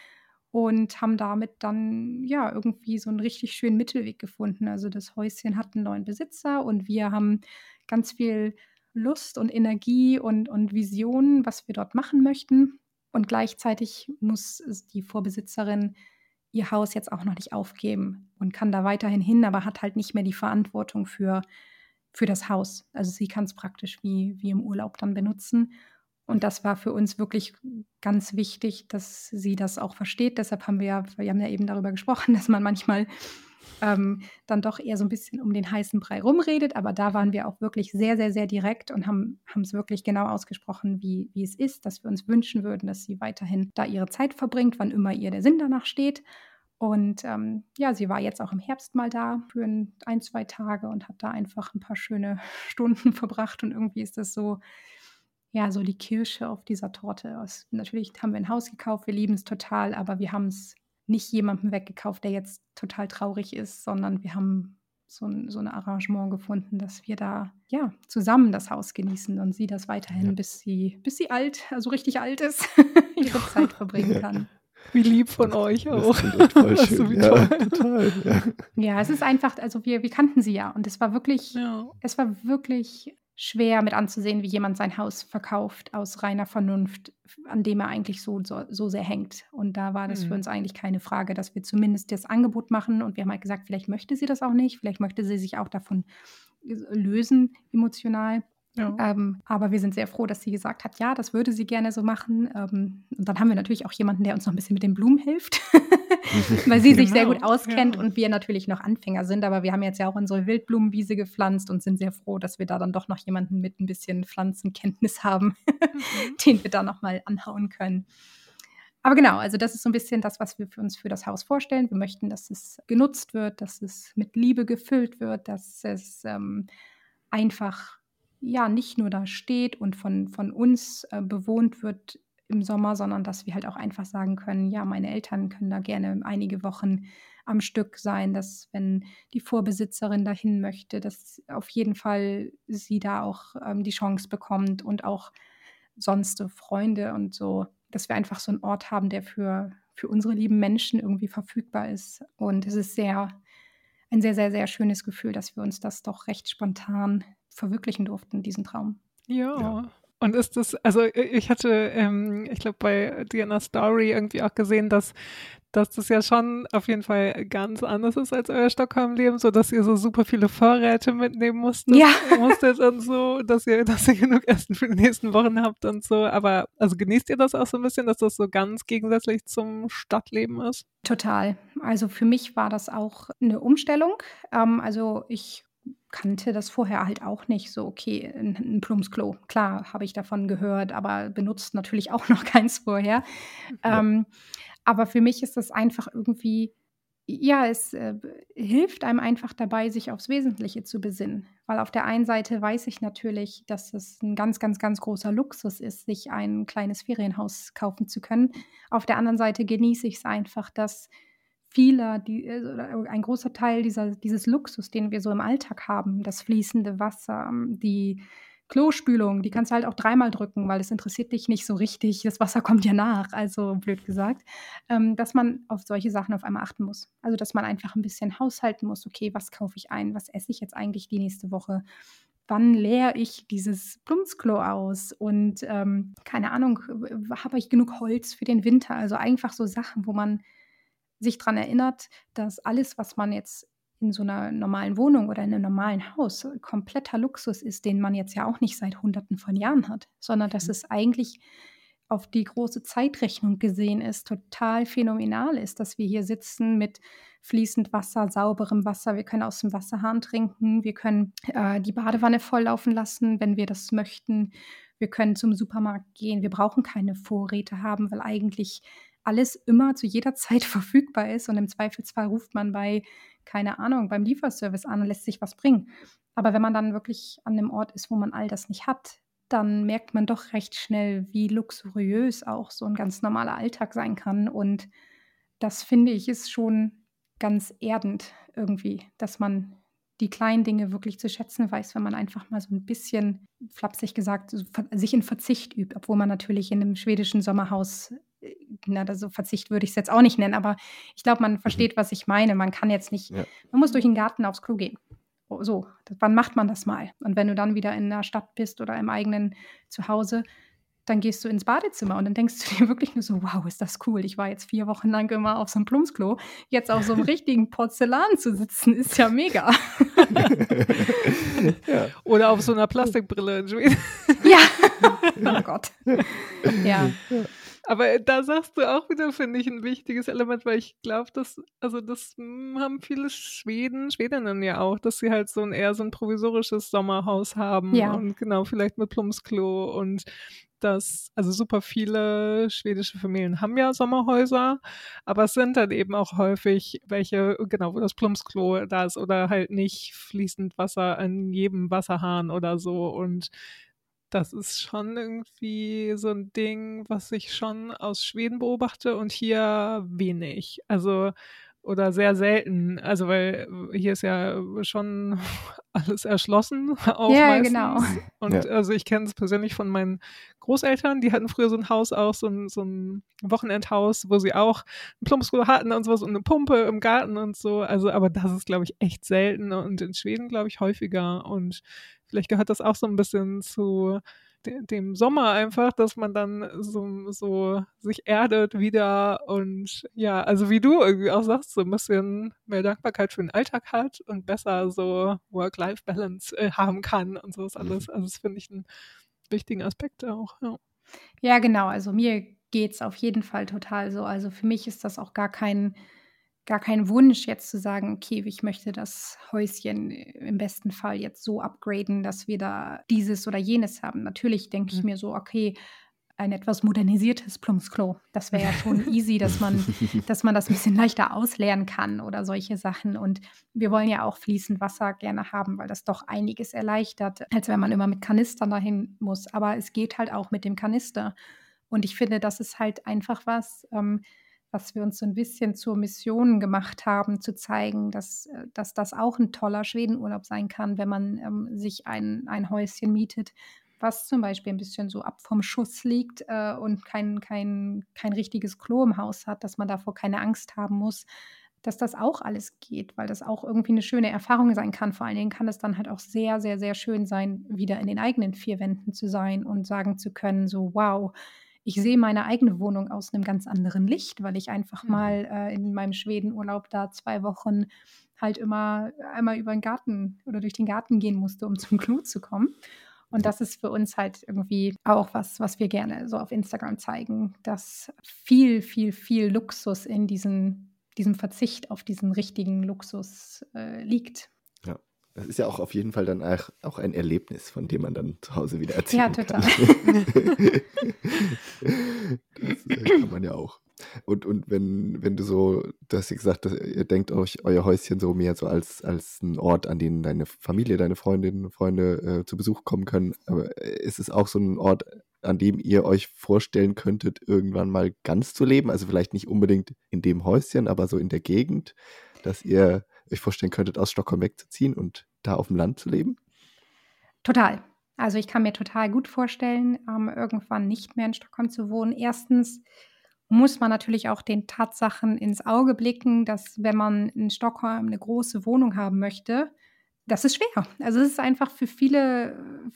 und haben damit dann ja irgendwie so einen richtig schönen Mittelweg gefunden. Also das Häuschen hat einen neuen Besitzer und wir haben ganz viel Lust und Energie und, und Visionen, was wir dort machen möchten. Und gleichzeitig muss die Vorbesitzerin ihr Haus jetzt auch noch nicht aufgeben und kann da weiterhin hin, aber hat halt nicht mehr die Verantwortung für, für das Haus. Also sie kann es praktisch wie, wie im Urlaub dann benutzen. Und das war für uns wirklich ganz wichtig, dass sie das auch versteht. Deshalb haben wir ja, wir haben ja eben darüber gesprochen, dass man manchmal ähm, dann doch eher so ein bisschen um den heißen Brei rumredet. Aber da waren wir auch wirklich sehr, sehr, sehr direkt und haben es wirklich genau ausgesprochen, wie, wie es ist, dass wir uns wünschen würden, dass sie weiterhin da ihre Zeit verbringt, wann immer ihr der Sinn danach steht. Und ähm, ja, sie war jetzt auch im Herbst mal da für ein, ein, zwei Tage und hat da einfach ein paar schöne Stunden verbracht. Und irgendwie ist das so, ja, so die Kirsche auf dieser Torte. Aus, natürlich haben wir ein Haus gekauft, wir lieben es total, aber wir haben es nicht jemandem weggekauft, der jetzt total traurig ist, sondern wir haben so ein, so ein Arrangement gefunden, dass wir da ja zusammen das Haus genießen und sie das weiterhin, ja. bis sie, bis sie alt, also richtig alt ist, ihre Zeit verbringen kann. Wie lieb von euch auch. Das voll schön. ja, total. Ja. ja. es ist einfach, also wir, wir kannten sie ja und es war wirklich, ja. es war wirklich schwer mit anzusehen, wie jemand sein Haus verkauft aus reiner Vernunft, an dem er eigentlich so, so, so sehr hängt. Und da war das mhm. für uns eigentlich keine Frage, dass wir zumindest das Angebot machen. Und wir haben halt gesagt, vielleicht möchte sie das auch nicht, vielleicht möchte sie sich auch davon lösen emotional. Ja. Ähm, aber wir sind sehr froh, dass sie gesagt hat, ja, das würde sie gerne so machen. Ähm, und dann haben wir natürlich auch jemanden, der uns noch ein bisschen mit den Blumen hilft, weil sie genau. sich sehr genau, gut auskennt ja. und wir natürlich noch Anfänger sind. Aber wir haben jetzt ja auch unsere Wildblumenwiese gepflanzt und sind sehr froh, dass wir da dann doch noch jemanden mit ein bisschen Pflanzenkenntnis haben, mhm. den wir da nochmal anhauen können. Aber genau, also das ist so ein bisschen das, was wir für uns für das Haus vorstellen. Wir möchten, dass es genutzt wird, dass es mit Liebe gefüllt wird, dass es ähm, einfach ja nicht nur da steht und von, von uns äh, bewohnt wird im Sommer, sondern dass wir halt auch einfach sagen können, ja, meine Eltern können da gerne einige Wochen am Stück sein, dass wenn die Vorbesitzerin dahin möchte, dass auf jeden Fall sie da auch ähm, die Chance bekommt und auch sonst so Freunde und so, dass wir einfach so einen Ort haben, der für, für unsere lieben Menschen irgendwie verfügbar ist. Und es ist sehr, ein sehr, sehr, sehr schönes Gefühl, dass wir uns das doch recht spontan verwirklichen durften, diesen Traum. Ja. ja. Und ist das, also ich hatte, ähm, ich glaube, bei der Story irgendwie auch gesehen, dass, dass das ja schon auf jeden Fall ganz anders ist als euer Stockholm-Leben, so dass ihr so super viele Vorräte mitnehmen musstet, ja. musstet und so, dass ihr, dass ihr genug Essen für die nächsten Wochen habt und so. Aber also genießt ihr das auch so ein bisschen, dass das so ganz gegensätzlich zum Stadtleben ist? Total. Also für mich war das auch eine Umstellung. Ähm, also ich kannte das vorher halt auch nicht. So, okay, ein, ein Plumpsklo. Klar, habe ich davon gehört, aber benutzt natürlich auch noch keins vorher. Ja. Ähm, aber für mich ist das einfach irgendwie, ja, es äh, hilft einem einfach dabei, sich aufs Wesentliche zu besinnen. Weil auf der einen Seite weiß ich natürlich, dass es ein ganz, ganz, ganz großer Luxus ist, sich ein kleines Ferienhaus kaufen zu können. Auf der anderen Seite genieße ich es einfach, dass vieler, die, äh, ein großer Teil dieser, dieses Luxus, den wir so im Alltag haben, das fließende Wasser, die Klospülung, die kannst du halt auch dreimal drücken, weil es interessiert dich nicht so richtig. Das Wasser kommt ja nach, also blöd gesagt, ähm, dass man auf solche Sachen auf einmal achten muss. Also dass man einfach ein bisschen haushalten muss. Okay, was kaufe ich ein? Was esse ich jetzt eigentlich die nächste Woche? wann leere ich dieses Plumpsklo aus und ähm, keine Ahnung, habe ich genug Holz für den Winter? Also einfach so Sachen, wo man sich daran erinnert, dass alles, was man jetzt in so einer normalen Wohnung oder in einem normalen Haus kompletter Luxus ist, den man jetzt ja auch nicht seit Hunderten von Jahren hat, sondern dass mhm. es eigentlich auf die große Zeitrechnung gesehen ist, total phänomenal ist, dass wir hier sitzen mit fließend Wasser, sauberem Wasser. Wir können aus dem Wasserhahn trinken, wir können äh, die Badewanne volllaufen lassen, wenn wir das möchten. Wir können zum Supermarkt gehen. Wir brauchen keine Vorräte haben, weil eigentlich alles immer zu jeder Zeit verfügbar ist und im Zweifelsfall ruft man bei, keine Ahnung, beim Lieferservice an und lässt sich was bringen. Aber wenn man dann wirklich an einem Ort ist, wo man all das nicht hat, dann merkt man doch recht schnell, wie luxuriös auch so ein ganz normaler Alltag sein kann. Und das finde ich ist schon ganz erdend irgendwie, dass man die kleinen Dinge wirklich zu schätzen weiß, wenn man einfach mal so ein bisschen, flapsig gesagt, sich in Verzicht übt, obwohl man natürlich in einem schwedischen Sommerhaus, na, also Verzicht würde ich es jetzt auch nicht nennen, aber ich glaube, man mhm. versteht, was ich meine. Man kann jetzt nicht, ja. man muss durch den Garten aufs Klo gehen. Oh, so, wann macht man das mal? Und wenn du dann wieder in der Stadt bist oder im eigenen Zuhause, dann gehst du ins Badezimmer und dann denkst du dir wirklich nur so, wow, ist das cool. Ich war jetzt vier Wochen lang immer auf so einem Plumpsklo. Jetzt auf so einem richtigen Porzellan zu sitzen, ist ja mega. ja. Oder auf so einer Plastikbrille in Schweden. ja. oh Gott. Ja. Aber da sagst du auch wieder, finde ich, ein wichtiges Element, weil ich glaube, dass, also das haben viele Schweden, Schwedinnen ja auch, dass sie halt so ein eher so ein provisorisches Sommerhaus haben ja. und genau, vielleicht mit Plumpsklo und dass, also super viele schwedische Familien haben ja Sommerhäuser, aber es sind dann eben auch häufig welche, genau, wo das Plumpsklo da ist oder halt nicht fließend Wasser an jedem Wasserhahn oder so und das ist schon irgendwie so ein Ding, was ich schon aus Schweden beobachte und hier wenig. Also oder sehr selten. Also weil hier ist ja schon alles erschlossen. Auch ja, meistens. genau. Und ja. also ich kenne es persönlich von meinen Großeltern, die hatten früher so ein Haus auch, so ein, so ein Wochenendhaus, wo sie auch ein Plumpsklo hatten und sowas und eine Pumpe im Garten und so. Also, aber das ist, glaube ich, echt selten und in Schweden, glaube ich, häufiger. Und Vielleicht gehört das auch so ein bisschen zu dem Sommer einfach, dass man dann so, so sich erdet wieder und ja, also wie du irgendwie auch sagst, so ein bisschen mehr Dankbarkeit für den Alltag hat und besser so Work-Life-Balance äh, haben kann und sowas alles. Also das finde ich einen wichtigen Aspekt auch. Ja, ja genau. Also mir geht es auf jeden Fall total so. Also für mich ist das auch gar kein gar kein Wunsch, jetzt zu sagen, okay, ich möchte das Häuschen im besten Fall jetzt so upgraden, dass wir da dieses oder jenes haben. Natürlich denke ich mhm. mir so, okay, ein etwas modernisiertes Plumpsklo. Das wäre ja schon easy, dass man, dass man das ein bisschen leichter ausleeren kann oder solche Sachen. Und wir wollen ja auch fließend Wasser gerne haben, weil das doch einiges erleichtert, als wenn man immer mit Kanistern dahin muss. Aber es geht halt auch mit dem Kanister. Und ich finde, das ist halt einfach was, ähm, was wir uns so ein bisschen zur Mission gemacht haben, zu zeigen, dass, äh, dass das auch ein toller Schwedenurlaub sein kann, wenn man ähm, sich ein, ein Häuschen mietet, was zum Beispiel ein bisschen so ab vom Schuss liegt äh, und kein, kein, kein richtiges Klo im Haus hat, dass man davor keine Angst haben muss, dass das auch alles geht, weil das auch irgendwie eine schöne Erfahrung sein kann. Vor allen Dingen kann es dann halt auch sehr, sehr, sehr schön sein, wieder in den eigenen vier Wänden zu sein und sagen zu können, so, wow, ich sehe meine eigene Wohnung aus einem ganz anderen Licht, weil ich einfach mhm. mal äh, in meinem Schwedenurlaub da zwei Wochen halt immer einmal über den Garten oder durch den Garten gehen musste, um zum Klo zu kommen. Und das ist für uns halt irgendwie auch was, was wir gerne so auf Instagram zeigen, dass viel, viel, viel Luxus in diesen, diesem Verzicht auf diesen richtigen Luxus äh, liegt. Das ist ja auch auf jeden Fall dann auch, ein Erlebnis, von dem man dann zu Hause wieder erzählen kann. Ja, total. das äh, kann man ja auch. Und, und wenn, wenn du so, du hast ja gesagt, ihr denkt euch euer Häuschen so mehr so als, als ein Ort, an dem deine Familie, deine Freundinnen und Freunde äh, zu Besuch kommen können. Aber ist es auch so ein Ort, an dem ihr euch vorstellen könntet, irgendwann mal ganz zu leben? Also vielleicht nicht unbedingt in dem Häuschen, aber so in der Gegend, dass ihr euch vorstellen könntet, aus Stockholm wegzuziehen und da auf dem Land zu leben? Total. Also ich kann mir total gut vorstellen, ähm, irgendwann nicht mehr in Stockholm zu wohnen. Erstens muss man natürlich auch den Tatsachen ins Auge blicken, dass wenn man in Stockholm eine große Wohnung haben möchte, das ist schwer. Also es ist einfach für viele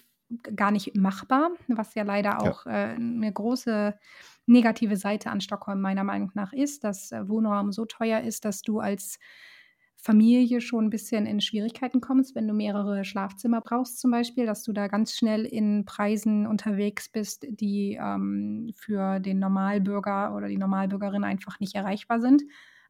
gar nicht machbar, was ja leider auch ja. Äh, eine große negative Seite an Stockholm meiner Meinung nach ist, dass äh, Wohnraum so teuer ist, dass du als Familie schon ein bisschen in Schwierigkeiten kommst, wenn du mehrere Schlafzimmer brauchst zum Beispiel, dass du da ganz schnell in Preisen unterwegs bist, die ähm, für den Normalbürger oder die Normalbürgerin einfach nicht erreichbar sind.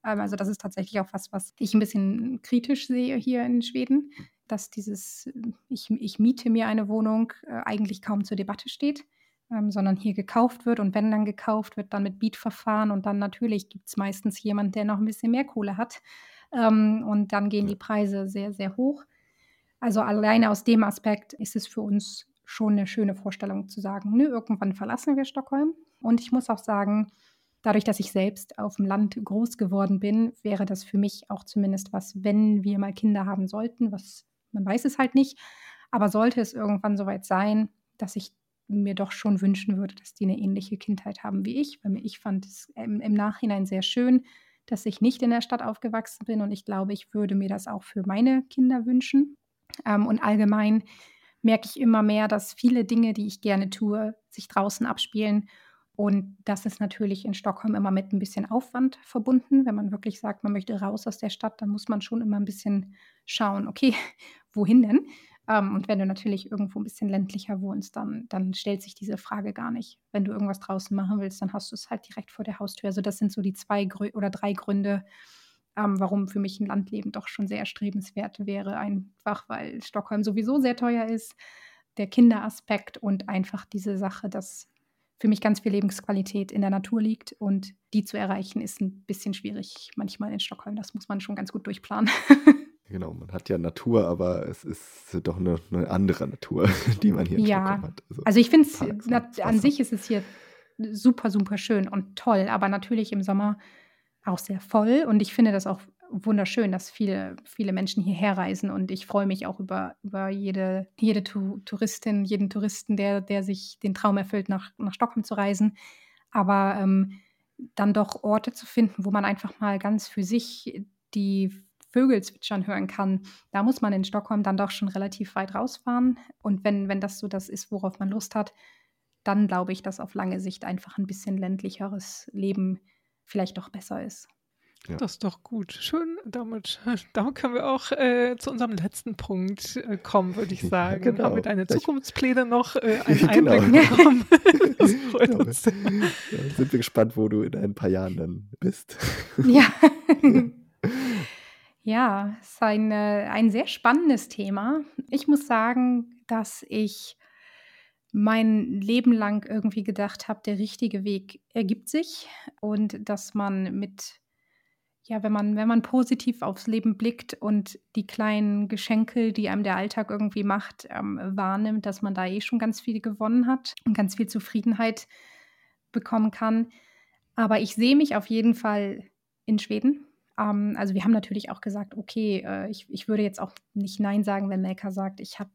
Ähm, also das ist tatsächlich auch was, was ich ein bisschen kritisch sehe hier in Schweden, dass dieses, ich, ich miete mir eine Wohnung, äh, eigentlich kaum zur Debatte steht. Ähm, sondern hier gekauft wird und wenn dann gekauft wird, dann mit Bietverfahren und dann natürlich gibt es meistens jemand, der noch ein bisschen mehr Kohle hat ähm, und dann gehen die Preise sehr, sehr hoch. Also alleine aus dem Aspekt ist es für uns schon eine schöne Vorstellung zu sagen, nö, irgendwann verlassen wir Stockholm. Und ich muss auch sagen, dadurch, dass ich selbst auf dem Land groß geworden bin, wäre das für mich auch zumindest was, wenn wir mal Kinder haben sollten, was man weiß es halt nicht, aber sollte es irgendwann soweit sein, dass ich mir doch schon wünschen würde, dass die eine ähnliche Kindheit haben wie ich, weil ich fand es im, im Nachhinein sehr schön, dass ich nicht in der Stadt aufgewachsen bin und ich glaube, ich würde mir das auch für meine Kinder wünschen. Ähm, und allgemein merke ich immer mehr, dass viele Dinge, die ich gerne tue, sich draußen abspielen. Und das ist natürlich in Stockholm immer mit ein bisschen Aufwand verbunden. Wenn man wirklich sagt, man möchte raus aus der Stadt, dann muss man schon immer ein bisschen schauen, okay, wohin denn? Ähm, und wenn du natürlich irgendwo ein bisschen ländlicher wohnst, dann, dann stellt sich diese Frage gar nicht. Wenn du irgendwas draußen machen willst, dann hast du es halt direkt vor der Haustür. Also das sind so die zwei Grü oder drei Gründe, ähm, warum für mich ein Landleben doch schon sehr erstrebenswert wäre. Einfach, weil Stockholm sowieso sehr teuer ist, der Kinderaspekt und einfach diese Sache, dass für mich ganz viel Lebensqualität in der Natur liegt und die zu erreichen ist ein bisschen schwierig manchmal in Stockholm. Das muss man schon ganz gut durchplanen. Genau, man hat ja Natur, aber es ist doch eine, eine andere Natur, die man hier in ja. Stockholm hat. Also, also ich finde es, an sich ist es hier super, super schön und toll, aber natürlich im Sommer auch sehr voll und ich finde das auch wunderschön, dass viele, viele Menschen hierher reisen und ich freue mich auch über, über jede, jede tu Touristin, jeden Touristen, der, der sich den Traum erfüllt, nach, nach Stockholm zu reisen. Aber ähm, dann doch Orte zu finden, wo man einfach mal ganz für sich die Vögel zwitschern hören kann, da muss man in Stockholm dann doch schon relativ weit rausfahren. Und wenn, wenn das so das ist, worauf man Lust hat, dann glaube ich, dass auf lange Sicht einfach ein bisschen ländlicheres Leben vielleicht doch besser ist. Ja. Das ist doch gut. Schön, damit, damit können wir auch äh, zu unserem letzten Punkt äh, kommen, würde ich sagen. Ja, genau. Haben wir deine Zukunftspläne noch äh, einen Einblick genau. bekommen? das freut genau. uns. Ja, sind wir gespannt, wo du in ein paar Jahren dann bist. Ja. Ja, es ist ein, äh, ein sehr spannendes Thema. Ich muss sagen, dass ich mein Leben lang irgendwie gedacht habe, der richtige Weg ergibt sich und dass man mit, ja, wenn man, wenn man positiv aufs Leben blickt und die kleinen Geschenke, die einem der Alltag irgendwie macht, ähm, wahrnimmt, dass man da eh schon ganz viel gewonnen hat und ganz viel Zufriedenheit bekommen kann. Aber ich sehe mich auf jeden Fall in Schweden ähm, also wir haben natürlich auch gesagt, okay, äh, ich, ich würde jetzt auch nicht Nein sagen, wenn Melka sagt, ich habe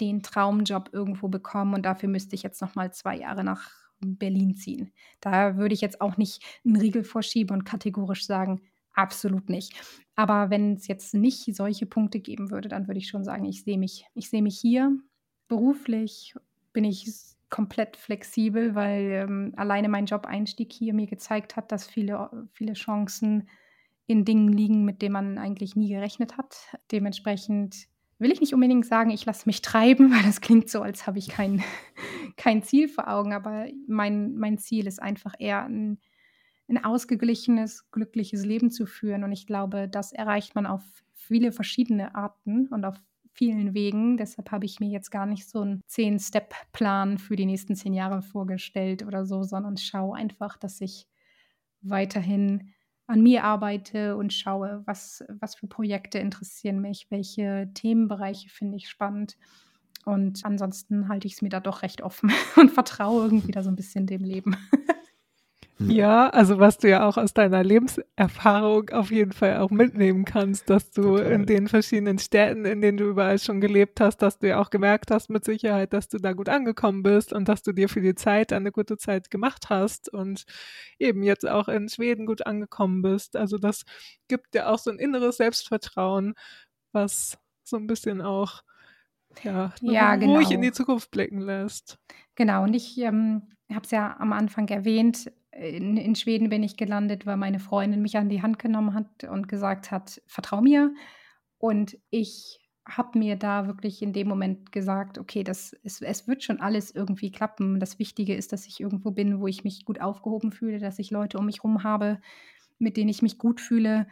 den Traumjob irgendwo bekommen und dafür müsste ich jetzt noch mal zwei Jahre nach Berlin ziehen. Da würde ich jetzt auch nicht einen Riegel vorschieben und kategorisch sagen, absolut nicht. Aber wenn es jetzt nicht solche Punkte geben würde, dann würde ich schon sagen, ich sehe mich, ich sehe mich hier beruflich bin ich komplett flexibel, weil ähm, alleine mein Job-Einstieg hier mir gezeigt hat, dass viele, viele Chancen in Dingen liegen, mit denen man eigentlich nie gerechnet hat. Dementsprechend will ich nicht unbedingt sagen, ich lasse mich treiben, weil das klingt so, als habe ich kein, kein Ziel vor Augen. Aber mein, mein Ziel ist einfach eher ein, ein ausgeglichenes, glückliches Leben zu führen. Und ich glaube, das erreicht man auf viele verschiedene Arten und auf vielen Wegen. Deshalb habe ich mir jetzt gar nicht so einen Zehn-Step-Plan für die nächsten zehn Jahre vorgestellt oder so, sondern schaue einfach, dass ich weiterhin an mir arbeite und schaue, was, was für Projekte interessieren mich, welche Themenbereiche finde ich spannend. Und ansonsten halte ich es mir da doch recht offen und vertraue irgendwie da so ein bisschen dem Leben. Hm. Ja, also was du ja auch aus deiner Lebenserfahrung auf jeden Fall auch mitnehmen kannst, dass du Total. in den verschiedenen Städten, in denen du überall schon gelebt hast, dass du ja auch gemerkt hast mit Sicherheit, dass du da gut angekommen bist und dass du dir für die Zeit eine gute Zeit gemacht hast und eben jetzt auch in Schweden gut angekommen bist. Also das gibt dir auch so ein inneres Selbstvertrauen, was so ein bisschen auch ja, ja ruhig genau. in die Zukunft blicken lässt. Genau, und ich ähm, habe es ja am Anfang erwähnt, in, in, Schweden bin ich gelandet, weil meine Freundin mich an die Hand genommen hat und gesagt hat, vertrau mir. Und ich habe mir da wirklich in dem Moment gesagt, okay, das ist, es wird schon alles irgendwie klappen. Das Wichtige ist, dass ich irgendwo bin, wo ich mich gut aufgehoben fühle, dass ich Leute um mich herum habe, mit denen ich mich gut fühle,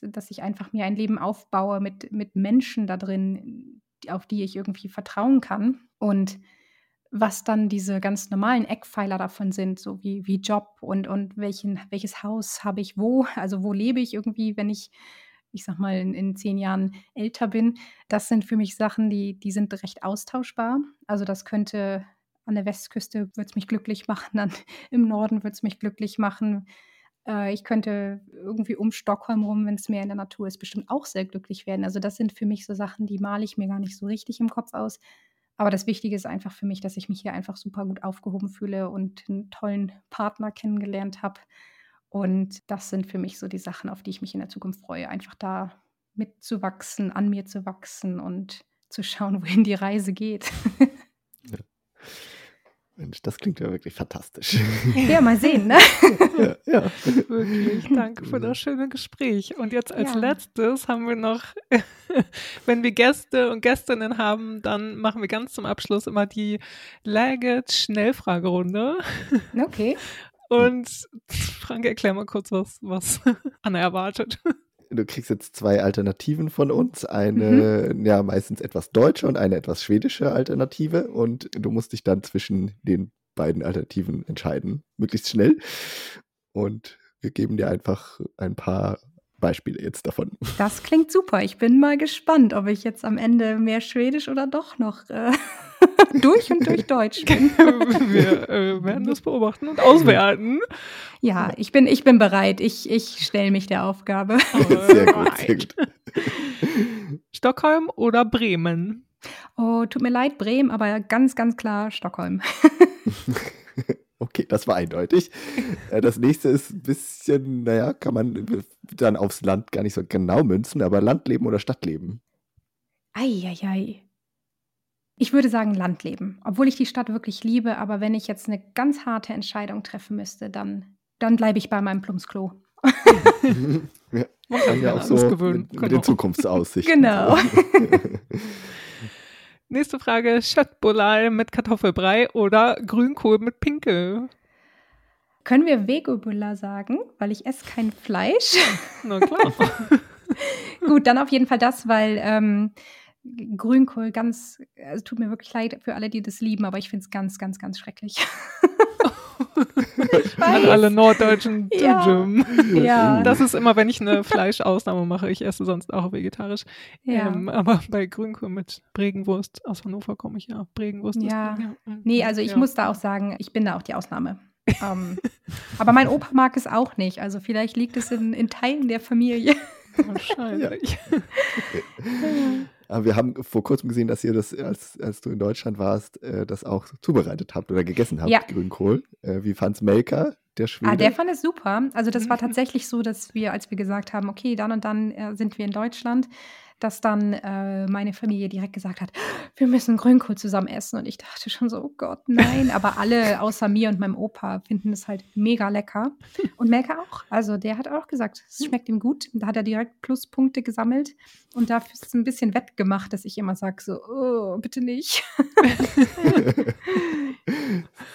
dass ich einfach mir ein Leben aufbaue mit, mit Menschen da drin, auf die ich irgendwie vertrauen kann. Und was dann diese ganz normalen Eckpfeiler davon sind, so wie, wie Job und, und welchen, welches Haus habe ich wo, also wo lebe ich irgendwie, wenn ich, ich sag mal, in, in zehn Jahren älter bin. Das sind für mich Sachen, die, die sind recht austauschbar. Also das könnte an der Westküste würde es mich glücklich machen, dann im Norden würde es mich glücklich machen. Äh, ich könnte irgendwie um Stockholm rum, wenn es mehr in der Natur ist, bestimmt auch sehr glücklich werden. Also das sind für mich so Sachen, die male ich mir gar nicht so richtig im Kopf aus. Aber das Wichtige ist einfach für mich, dass ich mich hier einfach super gut aufgehoben fühle und einen tollen Partner kennengelernt habe. Und das sind für mich so die Sachen, auf die ich mich in der Zukunft freue. Einfach da mitzuwachsen, an mir zu wachsen und zu schauen, wohin die Reise geht. ja. Mensch, das klingt ja wirklich fantastisch. Ja, mal sehen, ne? ja, ja. Wirklich, danke für das schöne Gespräch. Und jetzt als ja. letztes haben wir noch, wenn wir Gäste und Gästinnen haben, dann machen wir ganz zum Abschluss immer die Laget-Schnellfragerunde. Okay. Und Frank, erklär mal kurz, was, was Anna erwartet. Du kriegst jetzt zwei Alternativen von uns. Eine, mhm. ja, meistens etwas deutsche und eine etwas schwedische Alternative. Und du musst dich dann zwischen den beiden Alternativen entscheiden. Möglichst schnell. Und wir geben dir einfach ein paar Beispiele jetzt davon. Das klingt super. Ich bin mal gespannt, ob ich jetzt am Ende mehr Schwedisch oder doch noch äh, durch und durch Deutsch bin. Wir äh, werden das beobachten und auswerten. Ja, ich bin, ich bin bereit. Ich, ich stelle mich der Aufgabe. sehr gut, sehr gut. Stockholm oder Bremen? Oh, tut mir leid, Bremen, aber ganz, ganz klar Stockholm. Okay, das war eindeutig. Äh, das nächste ist ein bisschen, naja, kann man dann aufs Land gar nicht so genau münzen, aber Landleben oder Stadtleben? Eieiei. Ich würde sagen Landleben, obwohl ich die Stadt wirklich liebe, aber wenn ich jetzt eine ganz harte Entscheidung treffen müsste, dann, dann bleibe ich bei meinem Plumpsklo. ja, man kann ja auch so mit, mit den Zukunftsaussichten. Genau. Nächste Frage: Schöttbullar mit Kartoffelbrei oder Grünkohl mit Pinkel? Können wir Vegobullar sagen, weil ich esse kein Fleisch? Na klar. Gut, dann auf jeden Fall das, weil ähm, Grünkohl ganz, es tut mir wirklich leid für alle, die das lieben, aber ich finde es ganz, ganz, ganz schrecklich. An alle norddeutschen ja. ja. Das ist immer, wenn ich eine Fleischausnahme mache. Ich esse sonst auch vegetarisch. Ja. Ähm, aber bei Grünkohl mit Bregenwurst aus Hannover komme ich ja. Bregenwurst ja. ja. Nee, also ich ja. muss da auch sagen, ich bin da auch die Ausnahme. ähm, aber mein Opa mag es auch nicht. Also vielleicht liegt es in, in Teilen der Familie. Wahrscheinlich. Aber wir haben vor kurzem gesehen, dass ihr das, als, als du in Deutschland warst, äh, das auch zubereitet habt oder gegessen habt, ja. Grünkohl. Äh, wie fand's Melker, der Schwede? Ah, der fand es super. Also das war tatsächlich so, dass wir, als wir gesagt haben, okay, dann und dann äh, sind wir in Deutschland, dass dann äh, meine Familie direkt gesagt hat, wir müssen Grünkohl zusammen essen. Und ich dachte schon so, oh Gott, nein. Aber alle außer mir und meinem Opa finden es halt mega lecker. Und Melka auch. Also der hat auch gesagt, es schmeckt ihm gut. Da hat er direkt Pluspunkte gesammelt. Und dafür ist es ein bisschen wettgemacht, dass ich immer sage, so, oh, bitte nicht.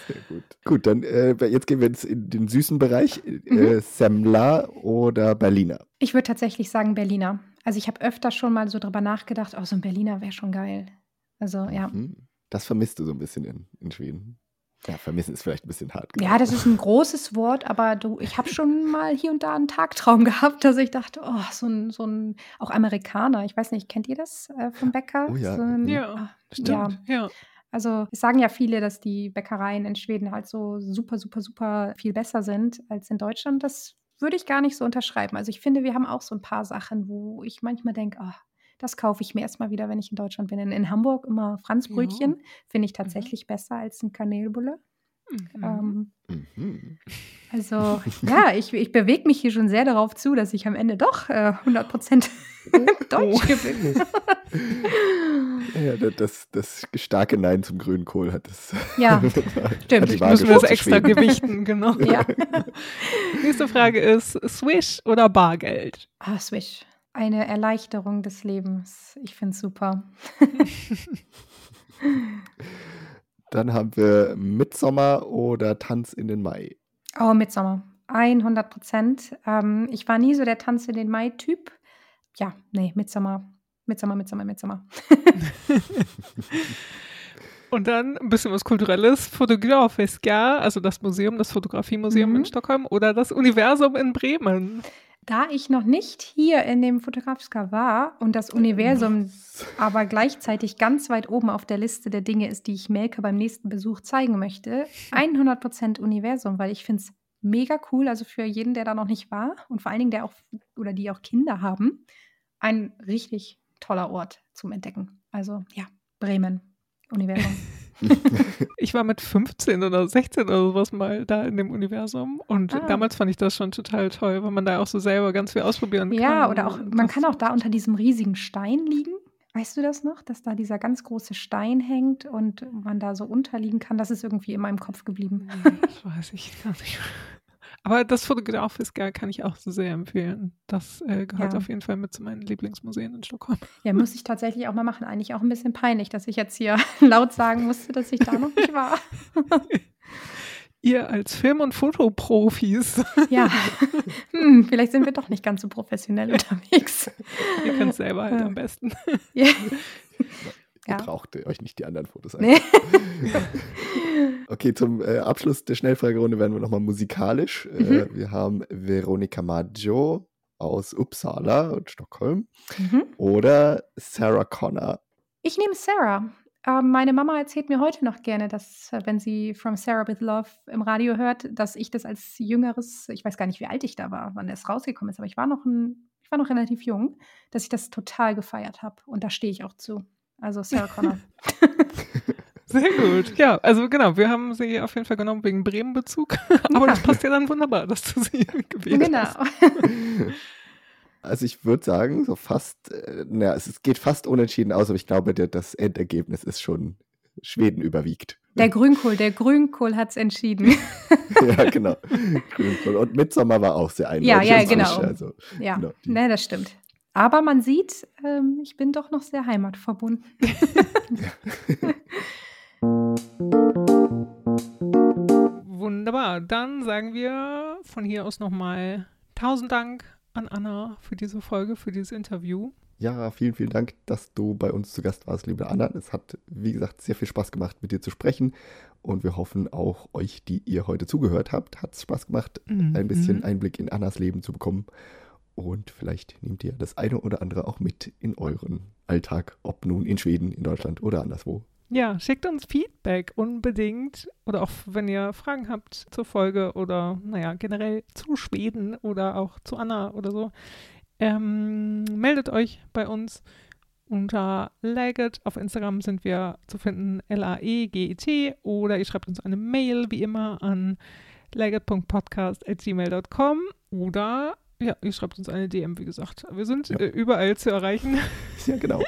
Sehr gut. Gut, dann äh, jetzt gehen wir jetzt in den süßen Bereich. Äh, mhm. Semla oder Berliner? Ich würde tatsächlich sagen Berliner. Also ich habe öfter schon mal so drüber nachgedacht, oh, so ein Berliner wäre schon geil. Also ja. Mhm. Das vermisst du so ein bisschen in, in Schweden. Ja, vermissen ist vielleicht ein bisschen hart. Gesagt. Ja, das ist ein großes Wort, aber du, ich habe schon mal hier und da einen Tagtraum gehabt, dass ich dachte, oh, so ein, so ein, auch Amerikaner, ich weiß nicht, kennt ihr das äh, vom Bäcker? Oh ja. So ein, ja, ah, stimmt. Ja. ja. Also es sagen ja viele, dass die Bäckereien in Schweden halt so super, super, super viel besser sind als in Deutschland. Das würde ich gar nicht so unterschreiben. Also ich finde, wir haben auch so ein paar Sachen, wo ich manchmal denke, oh, das kaufe ich mir erstmal wieder, wenn ich in Deutschland bin. In, in Hamburg immer Franzbrötchen. Ja. Finde ich mhm. tatsächlich mhm. besser als ein Kanelbulle. Mhm. Ähm, mhm. Also ja, ich, ich bewege mich hier schon sehr darauf zu, dass ich am Ende doch äh, 100% Deutsch gewinne. ja, das, das starke Nein zum Grünkohl hat das. Ja, stimmt. Ich muss mir das extra gewichten, genau. Ja. Nächste Frage ist: Swish oder Bargeld? Ah, Swish. Eine Erleichterung des Lebens. Ich finde es super. Dann haben wir Mitsommer oder Tanz in den Mai. Oh, Mitsommer. 100 Prozent. Ähm, ich war nie so der Tanz in den Mai-Typ. Ja, nee, Mitsommer. Mitsommer, Mitsommer, Mitsommer. Und dann ein bisschen was Kulturelles. Fotografiska, also das Museum, das Fotografiemuseum mhm. in Stockholm oder das Universum in Bremen. Da ich noch nicht hier in dem Fotografiska war und das Universum aber gleichzeitig ganz weit oben auf der Liste der Dinge ist, die ich Melke beim nächsten Besuch zeigen möchte, 100% Universum, weil ich finde es mega cool, also für jeden, der da noch nicht war und vor allen Dingen der auch oder die auch Kinder haben, ein richtig toller Ort zum Entdecken. Also ja, Bremen, Universum. ich war mit 15 oder 16 oder sowas mal da in dem Universum und ah. damals fand ich das schon total toll, weil man da auch so selber ganz viel ausprobieren kann. Ja, oder auch, man kann auch da unter diesem riesigen Stein liegen. Weißt du das noch, dass da dieser ganz große Stein hängt und man da so unterliegen kann? Das ist irgendwie in meinem Kopf geblieben. Das weiß ich gar nicht. Aber das Fotografiska kann ich auch so sehr empfehlen. Das äh, gehört ja. auf jeden Fall mit zu meinen Lieblingsmuseen in Stockholm. Ja, muss ich tatsächlich auch mal machen. Eigentlich auch ein bisschen peinlich, dass ich jetzt hier laut sagen musste, dass ich da noch nicht war. Ihr als Film- und Fotoprofis. Ja, hm, vielleicht sind wir doch nicht ganz so professionell unterwegs. Ihr könnt es selber halt ja. am besten. Ja. Ihr ja. braucht euch nicht die anderen Fotos an. Nee. Okay, zum äh, Abschluss der Schnellfragerunde werden wir nochmal musikalisch. Äh, mhm. Äh, wir haben Veronica Maggio aus Uppsala und Stockholm mhm. oder Sarah Connor. Ich nehme Sarah. Ähm, meine Mama erzählt mir heute noch gerne, dass, äh, wenn sie From Sarah with Love im Radio hört, dass ich das als jüngeres, ich weiß gar nicht, wie alt ich da war, wann es rausgekommen ist, aber ich war noch ein, ich war noch relativ jung, dass ich das total gefeiert habe. Und da stehe ich auch zu. Also Sarah Connor. Sehr gut. Ja, also genau, wir haben sie auf jeden Fall genommen wegen Bremen-Bezug. Aber ja. das passt ja dann wunderbar, dass du sie gewählt genau. hast. Also ich würde sagen, so fast, äh, naja, es, geht fast unentschieden aus, aber ich glaube, der, das Endergebnis ist schon Schweden überwiegt. Der Grünkohl, der Grünkohl hat es entschieden. ja, genau. Grünkohl. Und Midsommer war auch sehr eindeutig. Ja, ja, genau. Also, ja, genau, ne, das stimmt. Aber man sieht, ähm, ich bin doch noch sehr heimatverbunden. Wunderbar. Dann sagen wir von hier aus nochmal tausend Dank an Anna für diese Folge, für dieses Interview. Ja, vielen, vielen Dank, dass du bei uns zu Gast warst, liebe Anna. Es hat, wie gesagt, sehr viel Spaß gemacht, mit dir zu sprechen. Und wir hoffen auch euch, die ihr heute zugehört habt, hat es Spaß gemacht, mhm. ein bisschen Einblick in Annas Leben zu bekommen. Und vielleicht nehmt ihr das eine oder andere auch mit in euren Alltag, ob nun in Schweden, in Deutschland oder anderswo. Ja, schickt uns Feedback unbedingt oder auch wenn ihr Fragen habt zur Folge oder naja, generell zu Schweden oder auch zu Anna oder so. Ähm, meldet euch bei uns unter Laget. Auf Instagram sind wir zu finden L-A-E-G-E-T oder ihr schreibt uns eine Mail wie immer an laget.podcast.gmail.com oder ja, ihr schreibt uns eine DM, wie gesagt. Wir sind ja. äh, überall zu erreichen. Ja, genau.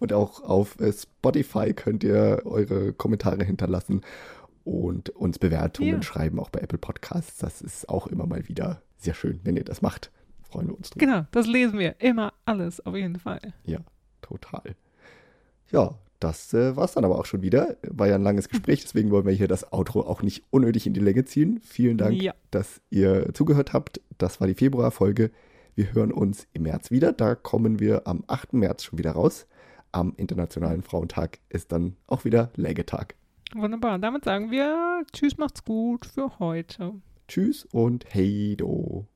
Und auch auf äh, Spotify könnt ihr eure Kommentare hinterlassen und uns Bewertungen ja. schreiben, auch bei Apple Podcasts. Das ist auch immer mal wieder sehr schön, wenn ihr das macht. Freuen wir uns drüber. Genau, das lesen wir. Immer alles, auf jeden Fall. Ja, total. Ja, das äh, war es dann aber auch schon wieder. War ja ein langes Gespräch, deswegen wollen wir hier das Outro auch nicht unnötig in die Länge ziehen. Vielen Dank, ja. dass ihr zugehört habt. Das war die Februarfolge. Wir hören uns im März wieder. Da kommen wir am 8. März schon wieder raus. Am Internationalen Frauentag ist dann auch wieder Lägetag. Wunderbar. Damit sagen wir Tschüss, macht's gut für heute. Tschüss und hey do.